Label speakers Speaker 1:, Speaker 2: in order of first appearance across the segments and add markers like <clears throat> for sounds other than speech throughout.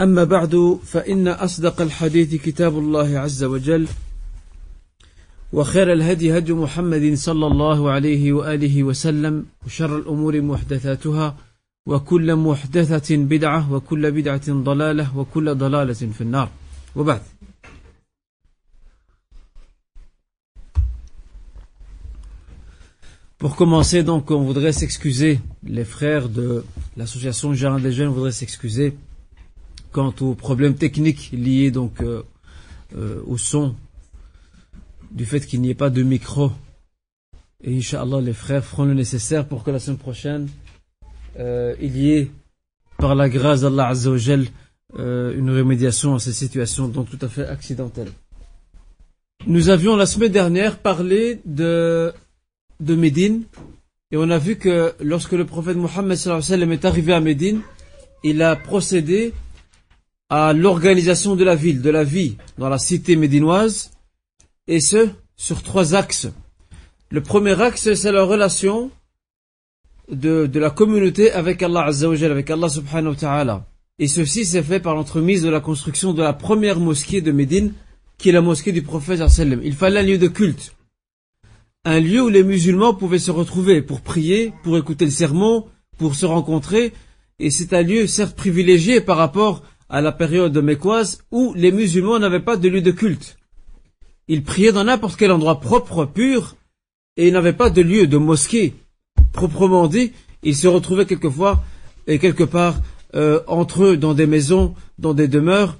Speaker 1: أما بعد فإن أصدق الحديث كتاب الله عز وجل وخير الهدي هدي محمد صلى الله عليه وآله وسلم وشر الأمور محدثاتها وكل محدثة بدعة وكل بدعة ضلالة وكل ضلالة في النار. وبعد. Pour commencer, donc, on voudrait s'excuser, les frères de l'association Jardin des Jeunes voudraient s'excuser quant aux problèmes techniques liés donc euh, euh, au son, du fait qu'il n'y ait pas de micro. Et Inch'Allah, les frères feront le nécessaire pour que la semaine prochaine, euh, il y ait, par la grâce d'Allah Azzawajal, une remédiation à ces situations donc tout à fait accidentelles. Nous avions la semaine dernière parlé de, de Médine, et on a vu que lorsque le prophète Mohammed est arrivé à Médine, il a procédé à l'organisation de la ville, de la vie dans la cité médinoise, et ce, sur trois axes. Le premier axe, c'est la relation de, la communauté avec Allah Azzawajal, avec Allah subhanahu wa ta'ala. Et ceci s'est fait par l'entremise de la construction de la première mosquée de Médine, qui est la mosquée du prophète sallam. Il fallait un lieu de culte. Un lieu où les musulmans pouvaient se retrouver pour prier, pour écouter le sermon, pour se rencontrer. Et c'est un lieu certes privilégié par rapport à la période mécoise où les musulmans n'avaient pas de lieu de culte. Ils priaient dans n'importe quel endroit propre, pur, et ils n'avaient pas de lieu de mosquée proprement dit. Ils se retrouvaient quelquefois et quelque part euh, entre eux dans des maisons, dans des demeures,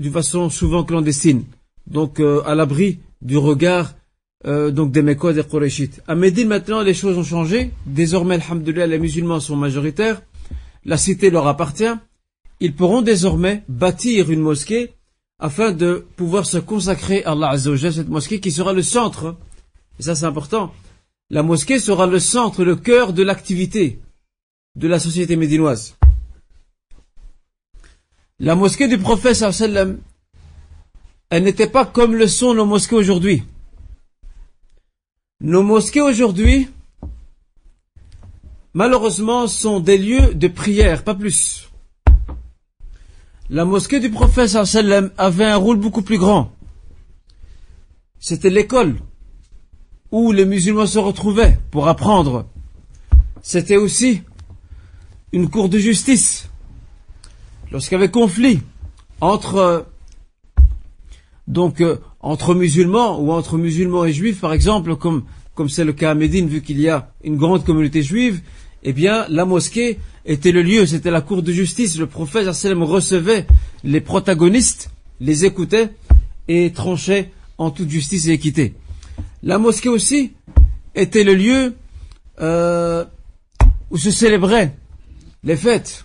Speaker 1: d'une façon souvent clandestine, donc euh, à l'abri du regard euh, donc des Mécois et des Qurayshites. À Médine maintenant les choses ont changé. Désormais, alhamdoulilah, les musulmans sont majoritaires. La cité leur appartient ils pourront désormais bâtir une mosquée afin de pouvoir se consacrer à Allah Azzawajal, cette mosquée qui sera le centre, et ça c'est important, la mosquée sera le centre, le cœur de l'activité de la société médinoise. La mosquée du prophète sallam, elle n'était pas comme le sont nos mosquées aujourd'hui. Nos mosquées aujourd'hui, malheureusement, sont des lieux de prière, pas plus. La mosquée du prophète sallam avait un rôle beaucoup plus grand. C'était l'école où les musulmans se retrouvaient pour apprendre. C'était aussi une cour de justice. Lorsqu'il y avait conflit entre donc euh, entre musulmans ou entre musulmans et juifs par exemple comme comme c'est le cas à Médine vu qu'il y a une grande communauté juive, eh bien la mosquée était le lieu, c'était la cour de justice. Le prophète sallam recevait les protagonistes, les écoutait et tranchait en toute justice et équité. La mosquée aussi était le lieu euh, où se célébraient les fêtes.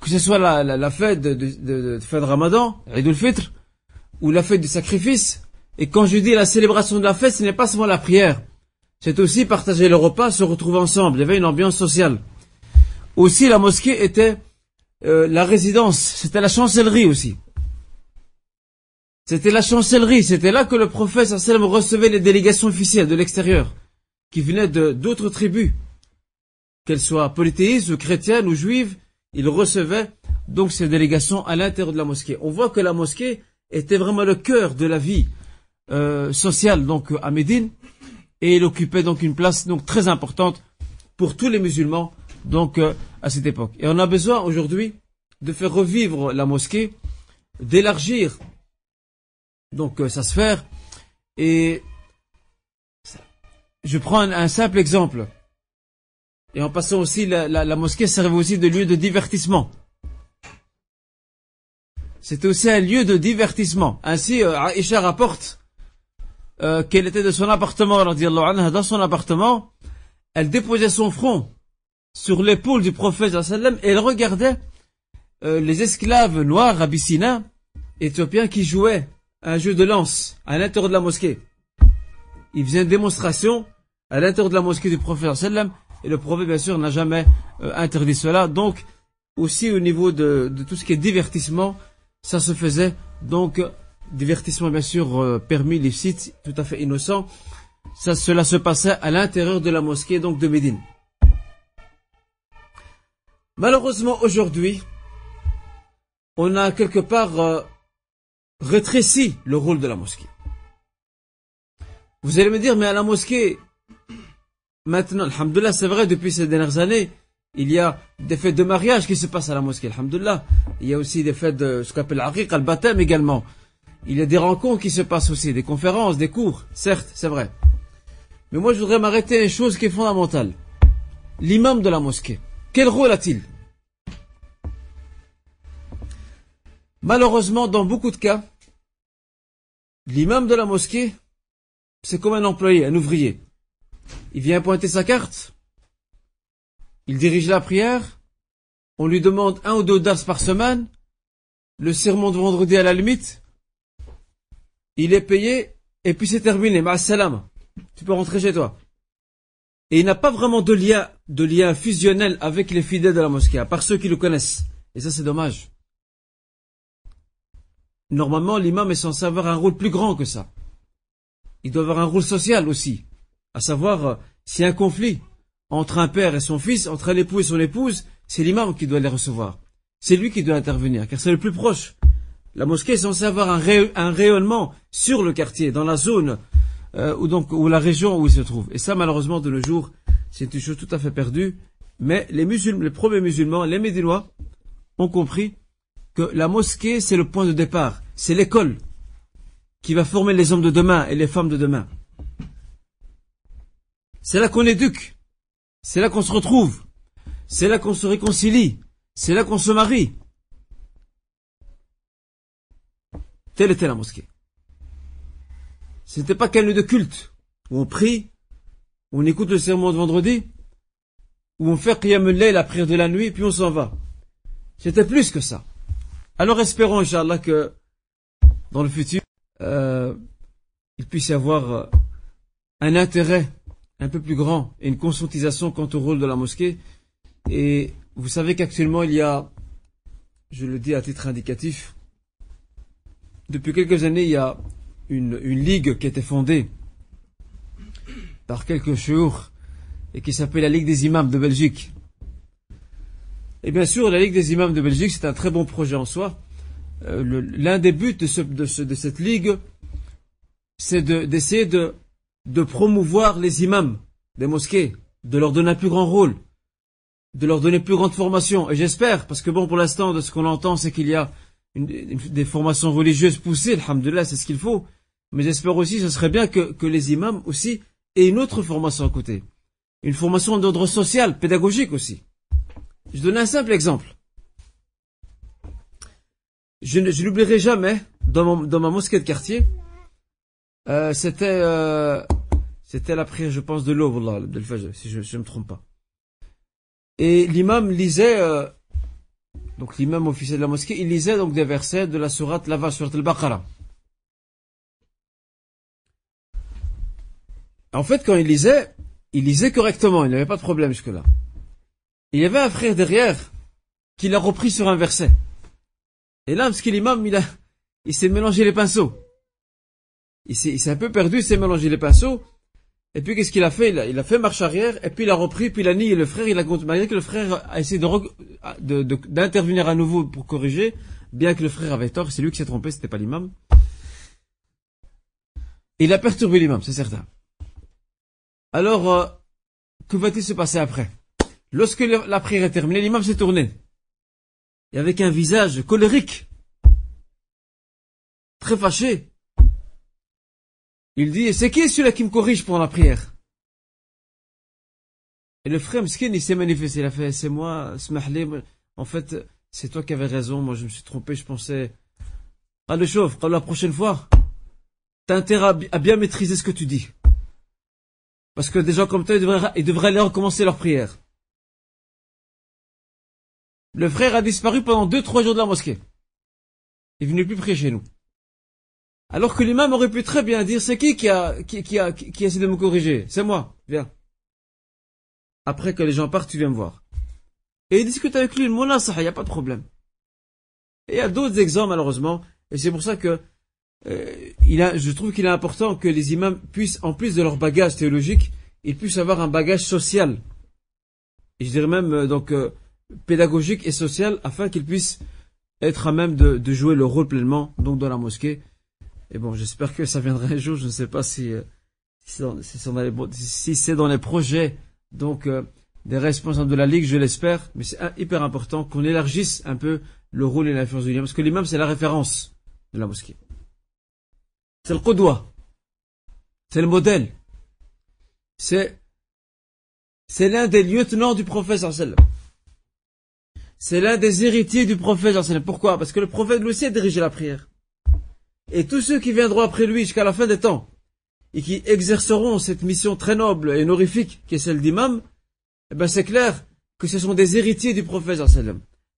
Speaker 1: Que ce soit la, fête de, fête de Ramadan, Eid al-Fitr, ou la fête du sacrifice. Et quand je dis la célébration de la fête, ce n'est pas seulement la prière. C'est aussi partager le repas, se retrouver ensemble. Il y avait une ambiance sociale. Aussi, la mosquée était euh, la résidence, c'était la chancellerie aussi. C'était la chancellerie, c'était là que le prophète sallam recevait les délégations officielles de l'extérieur, qui venaient de d'autres tribus, qu'elles soient polythéistes ou chrétiennes ou juives, il recevait donc ces délégations à l'intérieur de la mosquée. On voit que la mosquée était vraiment le cœur de la vie euh, sociale donc à Médine, et il occupait donc une place donc très importante pour tous les musulmans donc euh, à cette époque. Et on a besoin aujourd'hui de faire revivre la mosquée, d'élargir donc euh, sa sphère et je prends un, simple exemple. Et en passant aussi, la, la, la mosquée servait aussi de lieu de divertissement. C'était aussi un lieu de divertissement. Ainsi, euh, Aïcha rapporte euh, qu'elle était de son appartement, anha, dans son appartement, elle déposait son front sur l'épaule du prophète et elle regardait euh, les esclaves noirs abyssiniens, éthiopiens qui jouaient un jeu de lance à l'intérieur de la mosquée. Ils faisaient une démonstration à l'intérieur de la mosquée du prophète et le prophète bien sûr n'a jamais euh, interdit cela. Donc aussi au niveau de, de, tout ce qui est divertissement, ça se faisait. Donc divertissement bien sûr euh, permis, licite, tout à fait innocent. Ça, cela se passait à l'intérieur de la mosquée donc de Médine. Malheureusement aujourd'hui, on a quelque part euh, rétréci le rôle de la mosquée. Vous allez me dire, mais à la mosquée, maintenant, alhamdulillah, c'est vrai, depuis ces dernières années, il y a des fêtes de mariage qui se passent à la mosquée, alhamdulillah. Il y a aussi des fêtes de ce qu'on appelle l'aqiq, le baptême également. Il y a des rencontres qui se passent aussi, des conférences, des cours, certes, c'est vrai. Mais moi, je voudrais m'arrêter à une chose qui est fondamentale. L'imam de la mosquée. Quel rôle a-t-il? Malheureusement, dans beaucoup de cas, l'imam de la mosquée, c'est comme un employé, un ouvrier. Il vient pointer sa carte, il dirige la prière, on lui demande un ou deux dars par semaine, le sermon de vendredi à la limite, il est payé, et puis c'est terminé, salam. Tu peux rentrer chez toi. Et il n'a pas vraiment de lien, de lien fusionnel avec les fidèles de la mosquée, à part ceux qui le connaissent. Et ça, c'est dommage. Normalement, l'imam est censé avoir un rôle plus grand que ça. Il doit avoir un rôle social aussi. À savoir, euh, s'il y a un conflit entre un père et son fils, entre un époux et son épouse, c'est l'imam qui doit les recevoir. C'est lui qui doit intervenir, car c'est le plus proche. La mosquée est censée avoir un, rayonnement sur le quartier, dans la zone euh, ou donc ou la région où il se trouve. Et ça, malheureusement, de nos jours, c'est une chose tout à fait perdue. Mais les musulmans, les premiers musulmans, les médinois, ont compris que la mosquée, c'est le point de départ, c'est l'école qui va former les hommes de demain et les femmes de demain. C'est là qu'on éduque, c'est là qu'on se retrouve, c'est là qu'on se réconcilie, c'est là qu'on se marie. Telle était la mosquée. Ce n'était pas qu'un lieu de culte, où on prie, où on écoute le sermon de vendredi, où on fait Qiyam la prière de la nuit, puis on s'en va. C'était plus que ça. Alors espérons, Inch'Allah, que dans le futur, euh, il puisse y avoir euh, un intérêt un peu plus grand et une conscientisation quant au rôle de la mosquée. Et vous savez qu'actuellement, il y a, je le dis à titre indicatif, depuis quelques années, il y a une, ligue qui a été fondée par quelques jours et qui s'appelle la Ligue des imams de Belgique. Et bien sûr, la Ligue des imams de Belgique, c'est un très bon projet en soi. Euh, l'un des buts de, ce, cette ligue, c'est d'essayer de, de, promouvoir les imams des mosquées, de leur donner un plus grand rôle, de leur donner plus grande formation. Et j'espère, parce que bon, pour l'instant, de ce qu'on entend, c'est qu'il y a une, des formations religieuses poussées, alhamdulillah, c'est ce qu'il faut. Mais j'espère aussi, ce serait bien que, que les imams aussi aient une autre formation à côté. Une formation d'ordre social, pédagogique aussi. Je donne un simple exemple. Je, je n'oublierai jamais, dans, dans, ma mosquée de quartier, euh, c'était euh, c'était la prière, je pense, de l'aube, si je ne me trompe pas. Et l'imam lisait, euh, donc l'imam officiel de la mosquée, il lisait donc des versets de la sourate Lava, surat al-Baqarah. En fait, quand il lisait, il lisait correctement, il n'avait pas de problème jusque-là. Il y avait un frère derrière qui l'a repris sur un verset. Et là, parce que l'imam, il, a, il s'est mélangé les pinceaux. Il s'est un peu perdu, il s'est mélangé les pinceaux. Et puis, qu'est-ce qu'il a fait? Il a, fait marche arrière, et puis il a repris, puis il a nié le frère, il a malgré que le frère a essayé d'intervenir à nouveau pour corriger, bien que le frère avait tort, c'est lui qui s'est trompé, c'était pas l'imam. Il a perturbé l'imam, c'est certain. Alors, euh, que va-t-il se passer après? Lorsque la prière est terminée, l'imam s'est tourné. Et avec un visage colérique, très fâché, il dit, c'est qui celui-là qui me corrige pendant la prière? Et le frère Mskin, il s'est manifesté. Il a fait, c'est moi, smahli. En fait, c'est toi qui avais raison. Moi, je me suis trompé. Je pensais, ah, le chauffe, la prochaine fois, t'as intérêt à bien maîtriser ce que tu dis. Parce que des gens comme toi, ils devraient, aller recommencer leur prière. Le frère a disparu pendant deux, trois jours de la mosquée. Il venait plus prier chez nous. Alors que l'imam aurait pu très bien dire, c'est qui qui a, qui, a, qui, a essayé de me corriger? C'est moi. Viens. Après que les gens partent, tu viens me voir. Et il discute avec lui, le il n'y a pas de problème. Et il y a d'autres exemples, malheureusement. Et c'est pour ça que euh, je trouve qu'il est important que les imams puissent, en plus de leur bagage théologique, ils puissent avoir un bagage social. Et je dirais même euh, donc euh, pédagogique et social, afin qu'ils puissent être à même de, de, jouer leur rôle pleinement donc dans la mosquée. Et bon, j'espère que ça viendra un jour. Je ne sais pas si si, c'est dans, les projets donc des responsables de la ligue, je l'espère. Mais c'est hyper important qu'on élargisse un peu le rôle et l'influence de l'imam, parce que l'imam c'est la référence de la mosquée. C'est le Qudwa. C'est le modèle. C'est, c'est l'un des lieutenants du prophète C'est l'un des héritiers du prophète Pourquoi? Parce que le prophète lui aussi a dirigé la prière. Et tous ceux qui viendront après lui jusqu'à la fin des temps, et qui exerceront cette mission très noble et honorifique qui est celle d'imam, eh ben c'est clair que ce sont des héritiers du prophète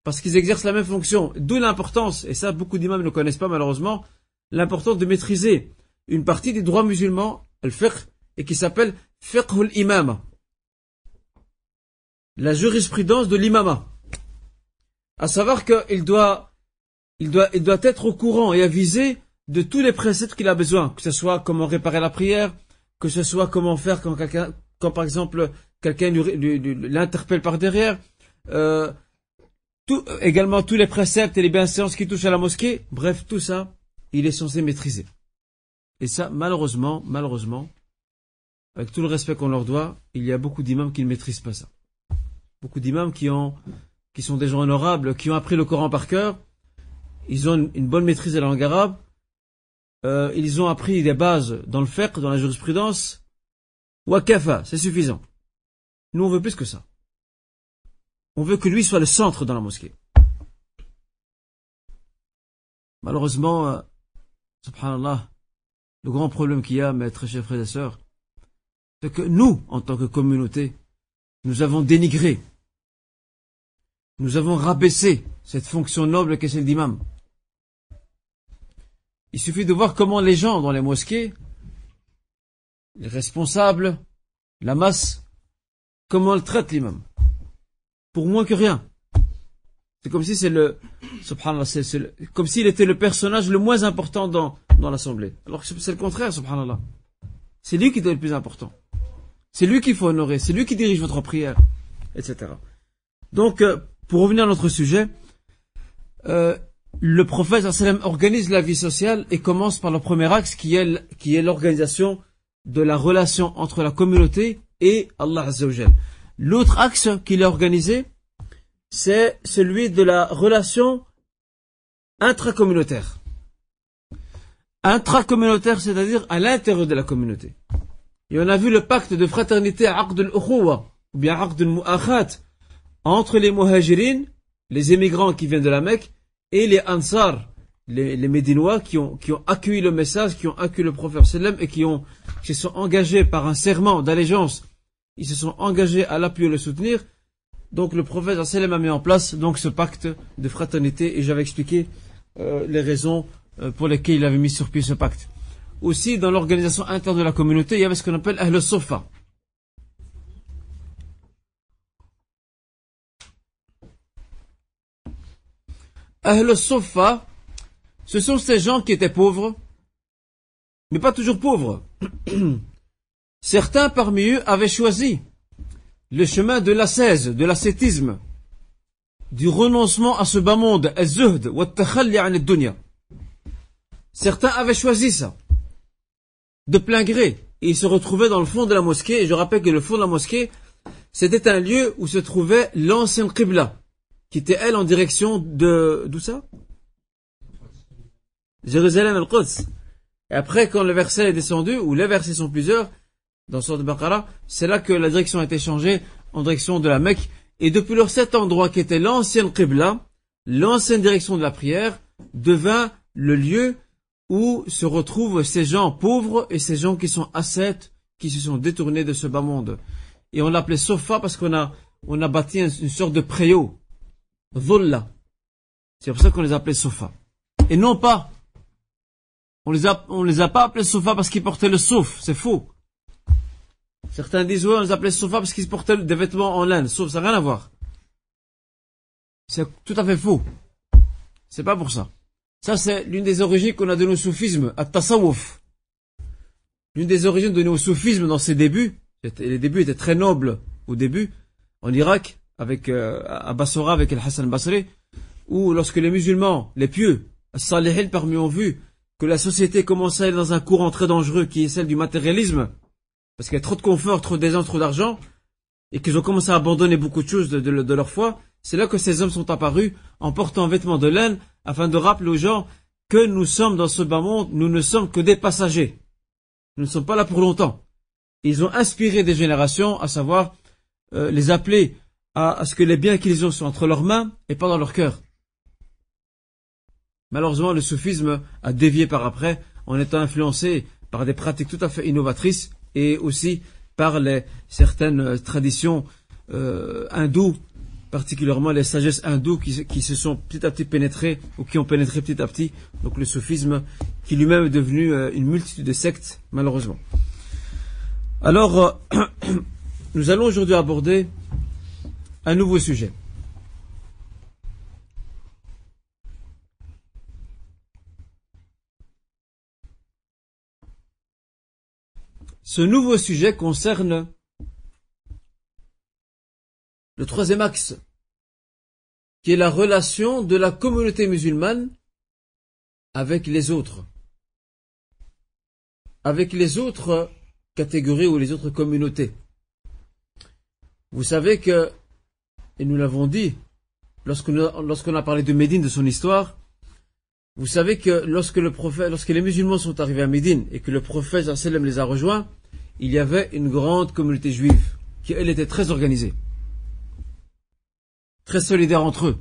Speaker 1: parce qu'ils exercent la même fonction. D'où l'importance, et ça beaucoup d'imams ne connaissent pas malheureusement, l'importance de maîtriser une partie des droits musulmans, le fiqh, et qui s'appelle fiqh imama La jurisprudence de l'imama. À savoir qu'il doit, il doit, il doit être au courant et avisé de tous les préceptes qu'il a besoin, que ce soit comment réparer la prière, que ce soit comment faire quand quelqu'un, quand par exemple quelqu'un l'interpelle par derrière, euh, également tous les préceptes et les bienséances qui touchent à la mosquée, bref, tout ça, il est censé maîtriser. Et ça, malheureusement, malheureusement, avec tout le respect qu'on leur doit, il y a beaucoup d'imams qui ne maîtrisent pas ça. Beaucoup d'imams qui ont, qui sont des gens honorables, qui ont appris le Coran par cœur, ils ont une, bonne maîtrise de la langue arabe, euh, ils ont appris des bases dans le fiqh, dans la jurisprudence, wakafa, c'est suffisant. Nous, on veut plus que ça. On veut que lui soit le centre dans la mosquée. Malheureusement, euh, subhanallah, le grand problème qu'il y a, mes très chers frères et sœurs, c'est que nous, en tant que communauté, nous avons dénigré, nous avons rabaissé cette fonction noble qu'est celle d'imam. Il suffit de voir comment les gens dans les mosquées, les responsables, la masse, comment ils traitent l'imam pour moins que rien. C'est comme si c'est le, subhanallah, c'est, comme s'il était le personnage le moins important dans, dans l'assemblée. Alors que c'est le contraire, subhanallah. C'est lui qui être le plus important. C'est lui qu'il faut honorer, c'est lui qui dirige votre prière, etc. Donc, euh, pour revenir à notre sujet, euh, le prophète organise la vie sociale et commence par le premier axe qui est, l'organisation de la relation entre la communauté et Allah Azzawajal. L'autre axe qu'il a organisé, c'est celui de la relation intracommunautaire. Intracommunautaire, c'est-à-dire à, l'intérieur de la communauté. Et on a vu le pacte de fraternité Aqd al ou bien Aqd al entre les muhajirin, les émigrants qui viennent de la Mecque, et les ansar, les, médinois qui ont, qui ont accueilli le message, qui ont accueilli le prophète et qui ont, qui sont engagés par un serment d'allégeance ils se sont engagés à l'appuyer et le soutenir. Donc le prophète sallam a mis en place donc ce pacte de fraternité et j'avais expliqué euh, les raisons euh, pour lesquelles il avait mis sur pied ce pacte. Aussi dans l'organisation interne de la communauté, il y avait ce qu'on appelle Ahl Ahl Sofa, ce sont ces gens qui étaient pauvres, mais pas toujours pauvres. <clears throat> Certains parmi eux avaient choisi le chemin de l'ascèse, de l'ascétisme, du renoncement à ce bas monde, Certains avaient choisi ça, de plein gré, et ils se retrouvaient dans le fond de la mosquée, et je rappelle que le fond de la mosquée, c'était un lieu où se trouvait l'ancienne Qibla, qui était elle en direction de, d'où ça? Jérusalem al-Quds. Et après, quand le verset est descendu, ou les versets sont plusieurs, dans Surat Baqarah, c'est là que la direction a été changée en direction de la Mecque. Et depuis leur cet endroit qui était l'ancienne Qibla, l'ancienne direction de la prière, devint le lieu où se retrouvent ces gens pauvres et ces gens qui sont ascètes, qui se sont détournés de ce bas monde. Et on l'appelait Sofa parce qu'on a, on a bâti une sorte de préau. Dhulla. C'est pour ça qu'on les appelait Sofa. Et non pas. On les a, on les a pas appelés Sofa parce qu'ils portaient le souf. C'est faux. Certains disent, ouais, on les appelait Sofa parce qu'ils portaient des vêtements en laine. Sauf, ça n'a rien à voir. C'est tout à fait faux. C'est pas pour ça. Ça, c'est l'une des origines qu'on a de nos soufismes, à Tasawuf. L'une des origines de nos soufismes dans ses débuts, les débuts étaient très nobles au début, en Irak, avec, euh, à Bassora, avec El Hassan Basri, où lorsque les musulmans, les pieux, Salihin parmi ont vu que la société commençait à aller dans un courant très dangereux qui est celle du matérialisme, parce qu'il y a trop de confort, trop d'aisance, trop d'argent, et qu'ils ont commencé à abandonner beaucoup de choses de, leur foi, c'est là que ces hommes sont apparus en portant un vêtement de laine afin de rappeler aux gens que nous sommes dans ce bas monde, nous ne sommes que des passagers. Nous ne sommes pas là pour longtemps. Ils ont inspiré des générations, à savoir euh, les appeler à, ce que les biens qu'ils ont soient entre leurs mains et pas dans leur cœur. Malheureusement, le soufisme a dévié par après en étant influencé par des pratiques tout à fait innovatrices et aussi par les, certaines traditions euh, hindoues particulièrement les sagesses hindoues qui, se sont petit à petit pénétrées ou qui ont pénétré petit à petit, donc le soufisme qui lui-même est devenu euh, une multitude de sectes, malheureusement. Alors, euh, <coughs> nous allons aujourd'hui aborder un nouveau sujet. Ce nouveau sujet concerne le troisième axe, qui est la relation de la communauté musulmane avec les autres, avec les autres catégories ou les autres communautés. Vous savez que, et nous l'avons dit, lorsqu'on a, parlé de Médine, de son histoire, vous savez que lorsque le prophète, lorsque les musulmans sont arrivés à Médine et que le prophète les a rejoints, il y avait une grande communauté juive qui, elle, était très organisée très solidaires entre eux.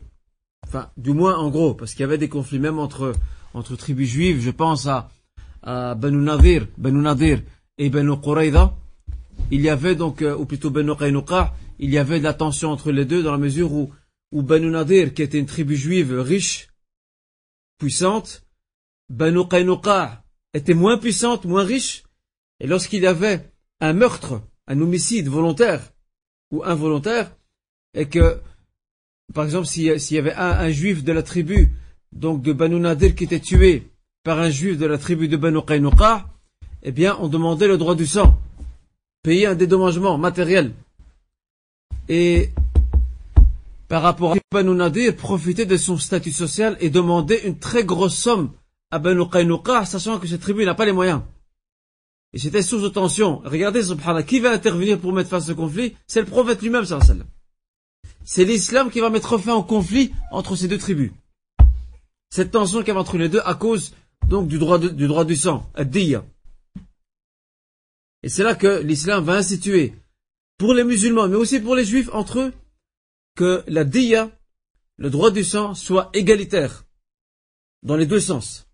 Speaker 1: Enfin, du moins en gros, parce qu'il y avait des conflits même entre, tribus juives. Je pense à, à Banu Nadir, Banu et Banu Qurayza. Il y avait donc, euh, ou plutôt Banu Qaynuqa, il y avait de la tension entre les deux dans la mesure où, où Banu Nadir, qui était une tribu juive riche, puissante, Banu Qaynuqa était moins puissante, moins riche, et lorsqu'il y avait un meurtre, un homicide volontaire ou involontaire, et que par exemple, s'il y avait un, juif de la tribu, donc de Banu Nadir, qui était tué par un juif de la tribu de Banu Qaynuqa, eh bien, on demandait le droit du sang, payer un dédommagement matériel. Et par rapport à Banu Nadir, profiter de son statut social et demander une très grosse somme à Banu Qaynuqa, sachant que cette tribu n'a pas les moyens. Et c'était de tension. Regardez, subhanallah, qui va intervenir pour mettre fin à ce conflit? C'est le prophète lui-même, sallallahu c'est l'islam qui va mettre fin au conflit entre ces deux tribus. Cette tension qu'il y avait entre les deux à cause donc du droit, du, droit du sang, ad-diya. Et c'est là que l'islam va instituer pour les musulmans, mais aussi pour les juifs entre eux, que la diya, le droit du sang, soit égalitaire dans les deux sens.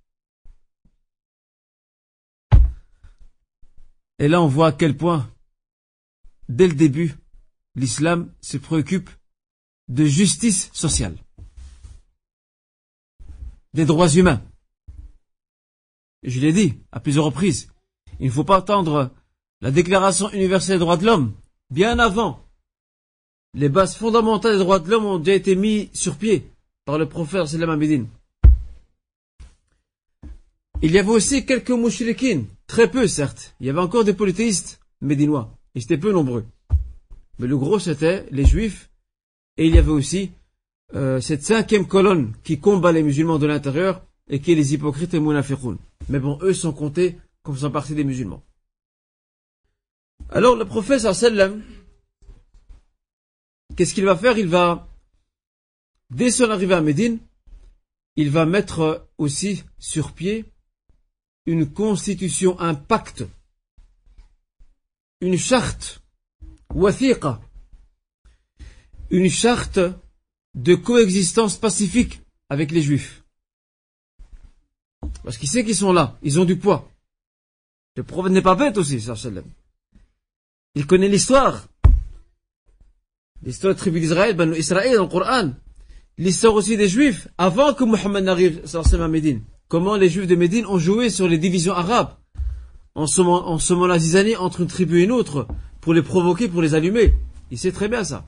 Speaker 1: Et là, on voit à quel point, dès le début, l'islam se préoccupe de justice sociale, des droits humains. Je l'ai dit à plusieurs reprises, il ne faut pas attendre la Déclaration universelle des droits de l'homme. Bien avant, les bases fondamentales des droits de l'homme ont déjà été mises sur pied par le prophète Sallam. Il y avait aussi quelques mouchriquines, très peu certes. Il y avait encore des polythéistes médinois, ils étaient peu nombreux. Mais le gros c'était les juifs et il y avait aussi euh, cette cinquième colonne qui combat les musulmans de l'intérieur et qui est les hypocrites et munafiqun. Mais bon, eux sont comptés comme faisant partie des musulmans. Alors le prophète sallam, qu'est-ce qu'il va faire? Il va, dès son arrivée à Médine, il va mettre aussi sur pied une constitution, un pacte, une charte, wathiqa, une charte de coexistence pacifique avec les juifs. Parce qu'il sait qu'ils sont là, ils ont du poids. Le prophète n'est pas bête aussi, sallam. Il connaît l'histoire. L'histoire de la tribu d'Israël, ben Israël dans le Coran. L'histoire aussi des Juifs, avant que Mohammed n'arrive à Médine. Comment les Juifs de Médine ont joué sur les divisions arabes. En semant, en semant la zizanie entre une tribu et une autre, pour les provoquer, pour les allumer. Il sait très bien ça.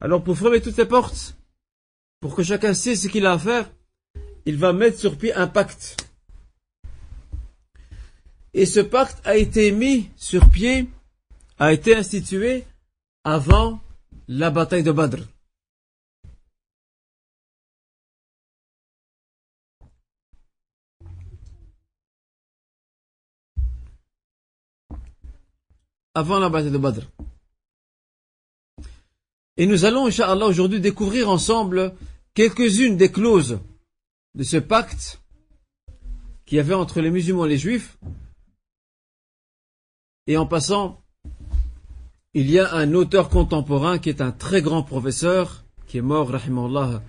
Speaker 1: Alors pour fermer toutes les portes, pour que chacun sait ce qu'il a à faire, il va mettre sur pied un pacte. Et ce pacte a été mis sur pied, a été institué avant la bataille de Badr. Avant la bataille de Badr. Et nous allons, Inch'Allah, aujourd'hui découvrir ensemble quelques-unes des clauses de ce pacte qu'il y avait entre les musulmans et les juifs. Et en passant, il y a un auteur contemporain qui est un très grand professeur, qui est mort, rahimallah,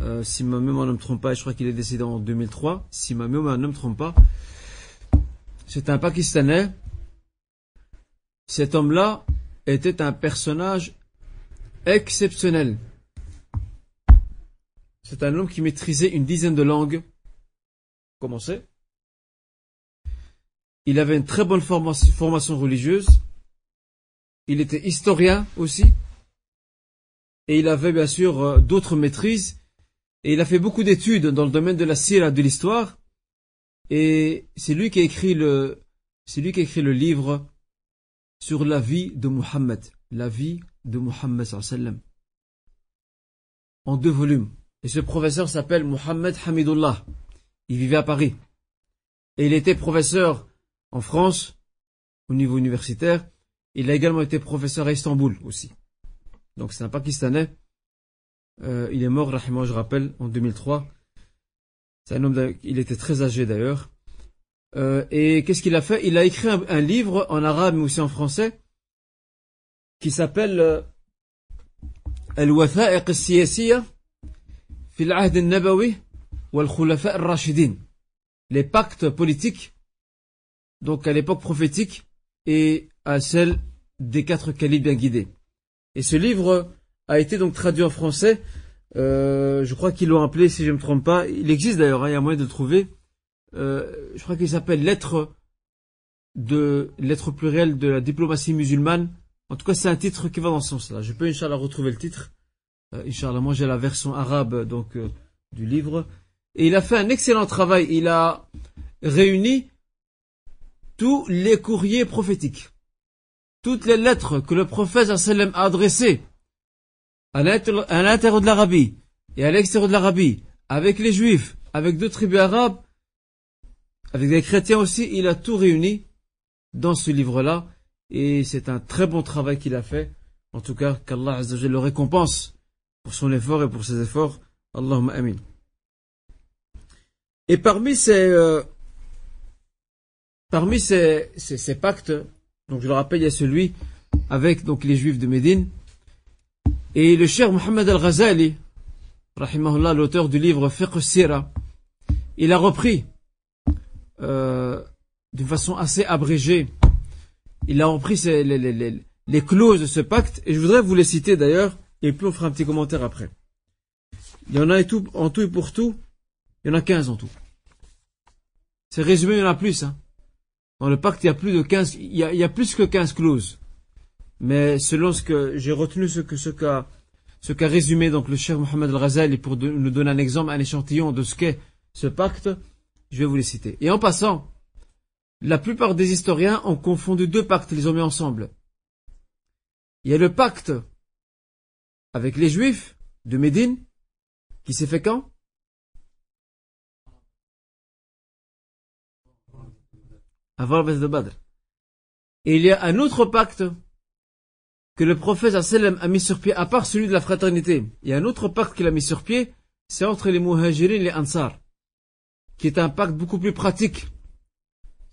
Speaker 1: euh, si ma mémoire ne me trompe pas, je crois qu'il est décédé en 2003, si ma mémoire ne me trompe pas. C'est un Pakistanais. Cet homme-là était un personnage exceptionnel. C'est un homme qui maîtrisait une dizaine de langues. Comment c'est? Il avait une très bonne formation religieuse. Il était historien aussi. Et il avait bien sûr euh, d'autres maîtrises. Et il a fait beaucoup d'études dans le domaine de la sira de l'histoire. Et c'est lui qui a écrit le, c'est lui qui a écrit le livre sur la vie de Muhammad. La vie de Muhammad sallam. En deux volumes. Et ce professeur s'appelle Mohamed Hamidullah. Il vivait à Paris. Et il était professeur en France, au niveau universitaire. Il a également été professeur à Istanbul aussi. Donc c'est un Pakistanais. Euh, il est mort, rahimah, je rappelle, en 2003. C'est un homme, il était très âgé d'ailleurs. Euh, et qu'est-ce qu'il a fait? Il a écrit un, livre en arabe mais aussi en français qui s'appelle euh, Al-Watha'iq al les pactes politiques, donc à l'époque prophétique et à celle des quatre califes bien guidés. Et ce livre a été donc traduit en français. Euh, je crois qu'ils l'ont appelé, si je ne me trompe pas. Il existe d'ailleurs, hein, il y a moyen de le trouver. Euh, je crois qu'il s'appelle Lettre de lettre plurielle de la diplomatie musulmane. En tout cas, c'est un titre qui va dans ce sens-là. Je peux, Inch'Allah, retrouver le titre. Euh, Inch'Allah, moi j'ai la version arabe donc euh, du livre. Et il a fait un excellent travail. Il a réuni tous les courriers prophétiques. Toutes les lettres que le prophète a adressées à l'intérieur de l'Arabie et à l'extérieur de l'Arabie, avec les juifs, avec d'autres tribus arabes, avec des chrétiens aussi, il a tout réuni dans ce livre-là. Et c'est un très bon travail qu'il a fait. En tout cas, qu'Allah le récompense pour son effort et pour ses efforts. Allahumma amin. Et parmi ces, euh, parmi ces, pactes, donc je le rappelle, il y a celui avec donc les juifs de Médine. Et le cher Mohammed al-Ghazali, rahimahullah, l'auteur du livre Fiqh il a repris euh, d'une façon assez abrégée, il a repris les, clauses de ce pacte, et je voudrais vous les citer d'ailleurs, et puis on fera un petit commentaire après. Il y en a tout, en tout et pour tout, il y en a 15 en tout. C'est résumé, il y en a plus. Hein. Dans le pacte, il y a plus de 15, il y a, plus que 15 clauses. Mais selon ce que j'ai retenu ce que ce qu'a ce qu'a résumé donc le cher Mohamed Al-Ghazali pour nous donner un exemple, un échantillon de ce qu'est ce pacte, je vais vous les citer. Et en passant, la plupart des historiens ont confondu deux pactes, ils les ont mis ensemble. Il y a le pacte avec les Juifs de Médine, qui s'est fait quand? Avant la base de Badr. Et il y a un autre pacte que le prophète a mis sur pied, à part celui de la fraternité. Il y a un autre pacte qu'il a mis sur pied, c'est entre les Muhajirin et les Ansar, qui est un pacte beaucoup plus pratique.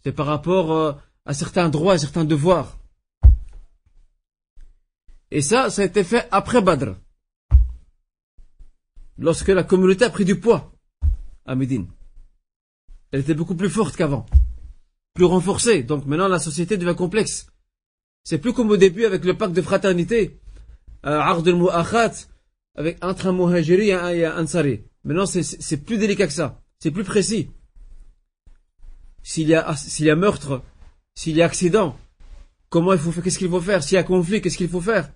Speaker 1: C'est par rapport euh, à certains droits, à certains devoirs. Et ça, ça a été fait après Badr. lorsque la communauté a pris du poids à Médine. Elle était beaucoup plus forte qu'avant, plus renforcée. Donc maintenant la société devient complexe. C'est plus comme au début avec le pacte de fraternité, euh, Ard al avec entre un muhajiri et un ansari. Maintenant c'est plus délicat que ça, c'est plus précis. S'il y a meurtre, s'il y a accident, comment il faut faire, qu'est-ce qu'il faut faire, s'il y a conflit, qu'est-ce qu'il faut faire?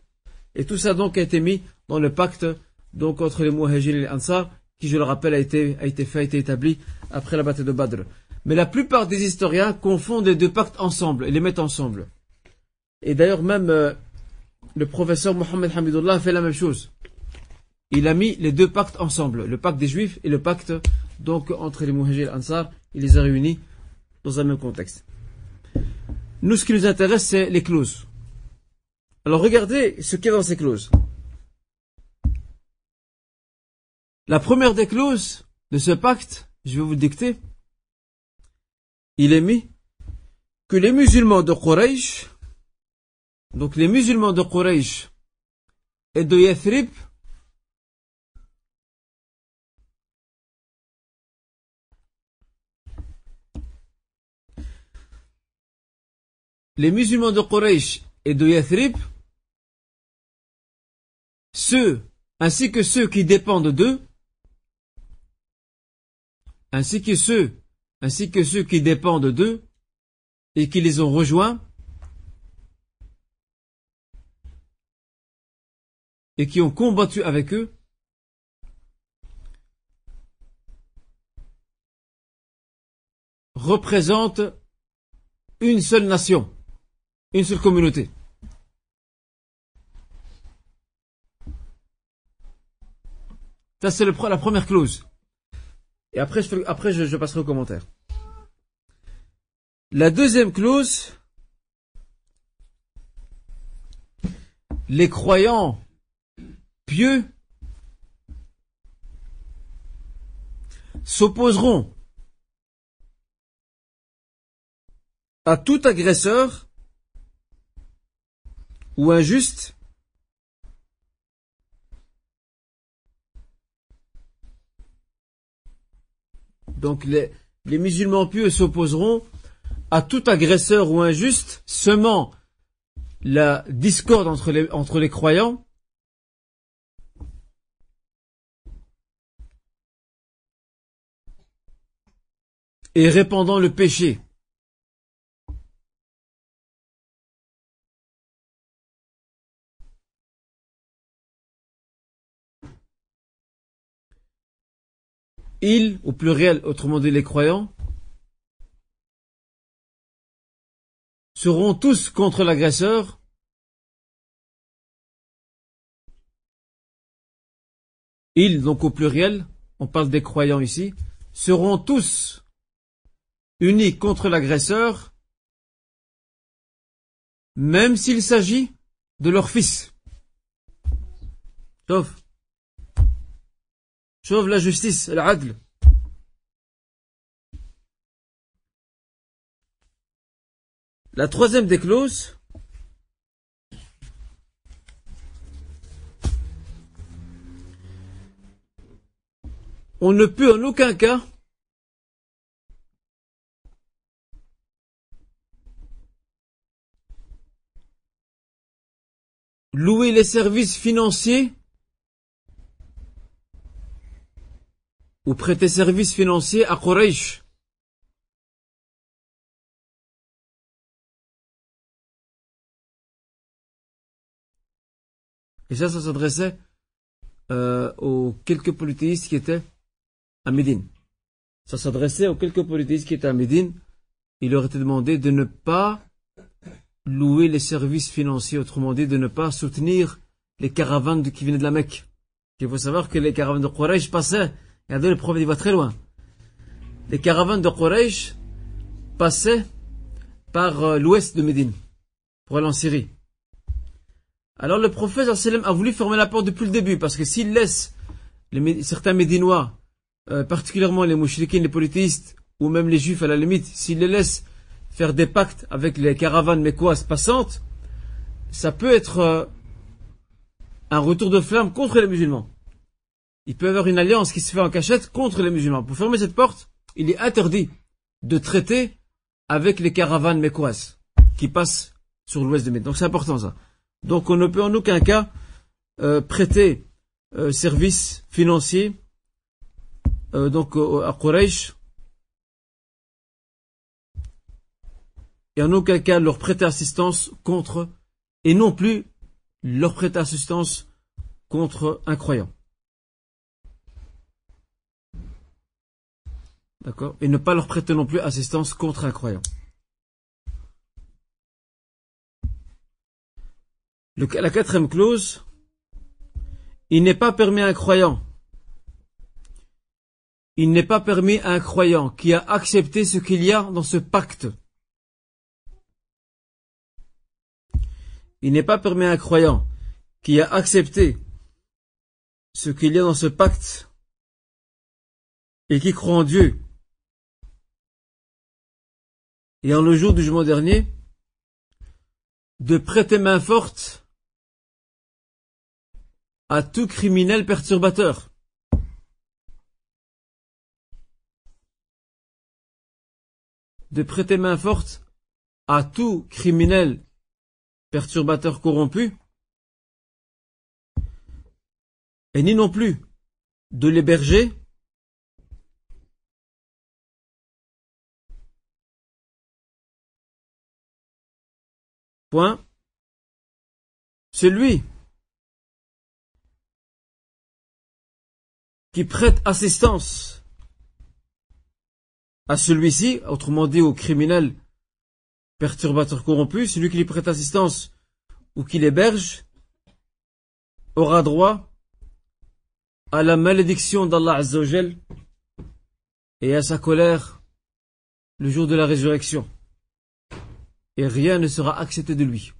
Speaker 1: Et tout ça donc a été mis dans le pacte donc entre les muhajiri et les ansar, qui je le rappelle a été, a été fait, a été établi après la bataille de Badr. Mais la plupart des historiens confondent les deux pactes ensemble et les mettent ensemble. Et d'ailleurs même euh, le professeur Mohamed Hamidullah a fait la même chose. Il a mis les deux pactes ensemble, le pacte des Juifs et le pacte donc entre les Muhajir et Ansar, il les a réunis dans un même contexte. Nous, ce qui nous intéresse, c'est les clauses. Alors regardez ce qu'il y a dans ces clauses. La première des clauses de ce pacte, je vais vous dicter, il est mis que les musulmans de Quraysh, donc les musulmans de Quraysh et de Yathrib, les musulmans de Quraysh et de Yathrib, ceux ainsi que ceux qui dépendent d'eux, ainsi que ceux, ainsi que ceux qui dépendent d'eux et qui les ont rejoints et qui ont combattu avec eux, représentent une seule nation, une seule communauté. Ça, c'est la première clause. Et après, je, je, passerai aux commentaires. La deuxième clause, les croyants pieux s'opposeront à tout agresseur ou injuste Donc les, musulmans pieux s'opposeront à tout agresseur ou injuste, semant la discorde entre les, entre les croyants, et répandant le péché. Ils, au pluriel, autrement dit les croyants, seront tous contre l'agresseur, ils, donc au pluriel, on parle des croyants ici, seront tous unis contre l'agresseur, même s'il s'agit de leur fils. Sauf Sauve la justice, l'adl. La troisième des clauses, on ne peut en aucun cas louer les services financiers ou prêter service financier à Quraysh. Et ça, ça s'adressait euh, aux quelques polythéistes qui étaient à Médine. Ça s'adressait aux quelques polythéistes qui étaient à Médine. Il leur était demandé de ne pas louer les services financiers, autrement dit, de ne pas soutenir les caravanes qui venaient de la Mecque. Il faut savoir que les caravanes de Quraysh passaient Regardez, le prophète, il va très loin. Les caravanes de Quraysh passaient par euh, l'ouest de Médine pour aller en Syrie. Alors le prophète a voulu fermer la porte depuis le début parce que s'il laisse certains Médinois, euh, particulièrement les mouchriquins, les polythéistes ou même les juifs à la limite, s'il les laisse faire des pactes avec les caravanes mécoises passantes, ça peut être euh, un retour de flamme contre les musulmans. Il peut y avoir une alliance qui se fait en cachette contre les musulmans. Pour fermer cette porte, il est interdit de traiter avec les caravanes mécoises qui passent sur l'ouest de Médine. Donc c'est important ça. Donc on ne peut en aucun cas euh, prêter euh, service financier euh, donc à Quraysh et en aucun cas leur prêter assistance contre et non plus leur prêter assistance contre un croyant. D'accord Et ne pas leur prêter non plus assistance contre un croyant. la quatrième clause, il n'est pas permis à un croyant. Il n'est pas permis à un croyant qui a accepté ce qu'il y a dans ce pacte. Il n'est pas permis à un croyant qui a accepté ce qu'il y a dans ce pacte et qui croit en Dieu et en le jour du jugement dernier, de prêter main forte à tout criminel perturbateur. De prêter main forte à tout criminel perturbateur corrompu, et ni non plus de l'héberger Celui qui prête assistance à celui-ci, autrement dit au criminel perturbateur corrompu, celui qui lui prête assistance ou qui l'héberge, aura droit à la malédiction d'Allah Azzawajal et à sa colère le jour de la résurrection et rien ne sera accepté de lui.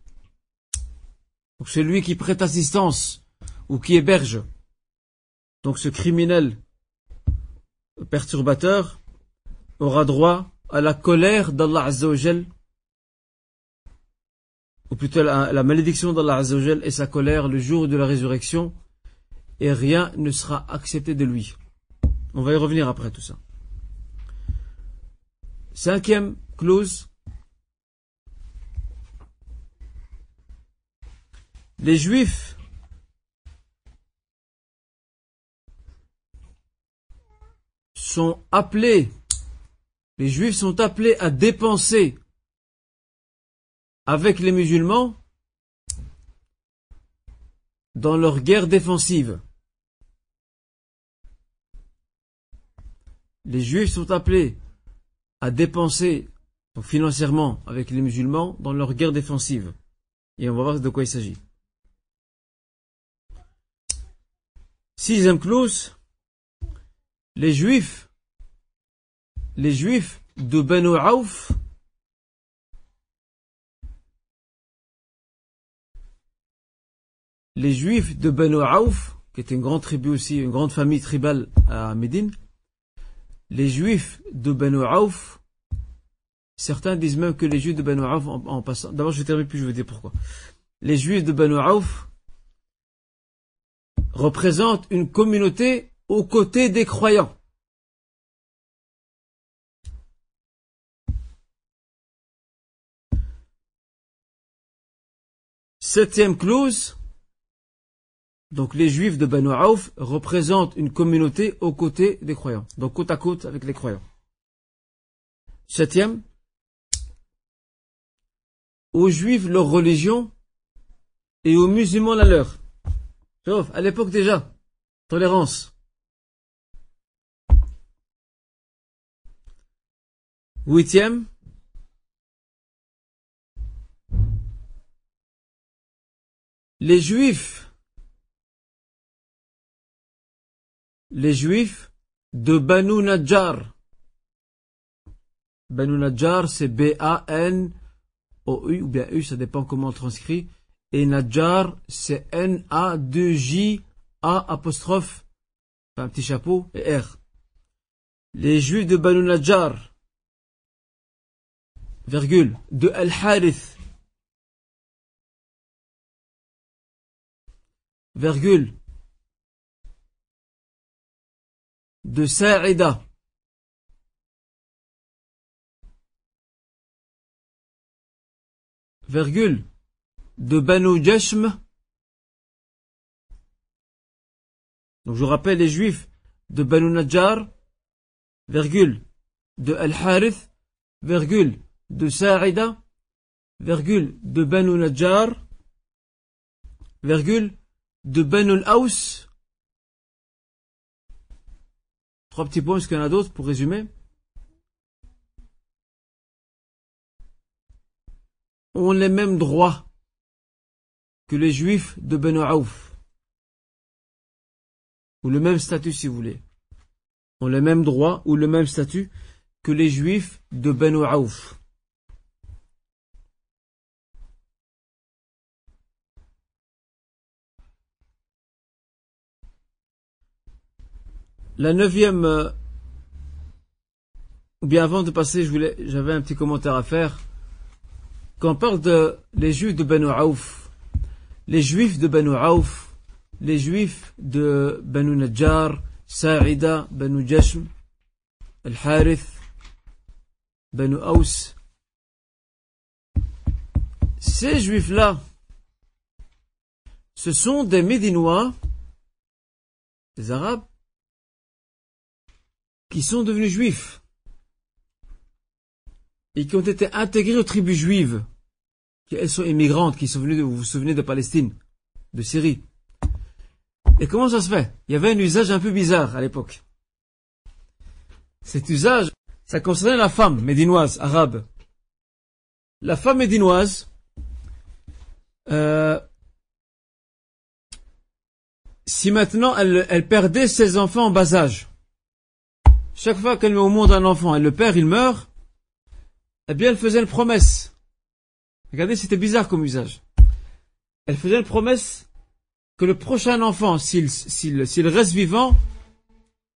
Speaker 1: Donc celui qui prête assistance ou qui héberge, donc ce criminel perturbateur, aura droit à la colère d'Allah Azzawajal, ou plutôt à la malédiction d'Allah Azzawajal et sa colère le jour de la résurrection, et rien ne sera accepté de lui. On va y revenir après tout ça. Cinquième clause, les Juifs sont appelés, les Juifs sont appelés à dépenser avec les musulmans dans leur guerre défensive. Les Juifs sont appelés à dépenser financièrement avec les musulmans dans leur guerre défensive. Et on va voir de quoi il s'agit. Sixième clause, les juifs, les juifs de Banu Auf les juifs de Banu Auf, qui est une grande tribu aussi, une grande famille tribale à Médine, les juifs de Banu Auf, certains disent même que les juifs de Banu Auf, en, passant, d'abord je vais terminer puis je vais dire pourquoi. Les juifs de Banu Auf représente une communauté aux côtés des croyants. Septième clause, donc les juifs de Banu Auf représentent une communauté aux côtés des croyants, donc côte à côte avec les croyants. Septième, aux juifs leur religion et aux musulmans la leur. Sauf, à l'époque déjà, tolérance. Huitième, les juifs, les juifs de Banu Najjar. Banu Najjar, c'est B-A-N-O-U, ou bien U, ça dépend comment on transcrit. Et Najjar, c'est N-A-2-J-A apostrophe, un petit chapeau, et R. Les juifs de Banu Najjar, virgule, de Al-Harith, virgule, de Sa'ida. Virgule, de Banu Jashm. Donc je rappelle les juifs de Banu Najjar, virgule, de Al-Harith, virgule, de Sa'ida, virgule, de Banu Najjar, virgule, de Banu. Trois petits points, est-ce qu'il y en a d'autres pour résumer ont les mêmes droits que les juifs de Banu Aouf. Ou le même statut si vous voulez. Ont les mêmes droits ou le même statut que les juifs de Banu Aouf. La neuvième, euh, ou bien avant de passer, je voulais, j'avais un petit commentaire à faire. Quand on parle de les juifs de Banu Aouf, les juifs de Banu Aouf, les juifs de Banu Najjar, Sa'ida, Banu Jashm, Al-Harith, Banu Aus, ces juifs-là, ce sont des Médinois, des Arabes, qui sont devenus juifs et qui ont été intégrés aux tribus juives. Elles sont immigrantes, qui sont venues, de, vous vous souvenez, de Palestine, de Syrie? Et comment ça se fait? Il y avait un usage un peu bizarre à l'époque. Cet usage, ça concernait la femme médinoise, arabe. La femme médinoise, euh, si maintenant elle, elle perdait ses enfants en bas âge, chaque fois qu'elle met au monde un enfant et le père il meurt, eh bien elle faisait une promesse. Regardez, c'était bizarre comme usage. Elle faisait une promesse que le prochain enfant, s'il reste vivant,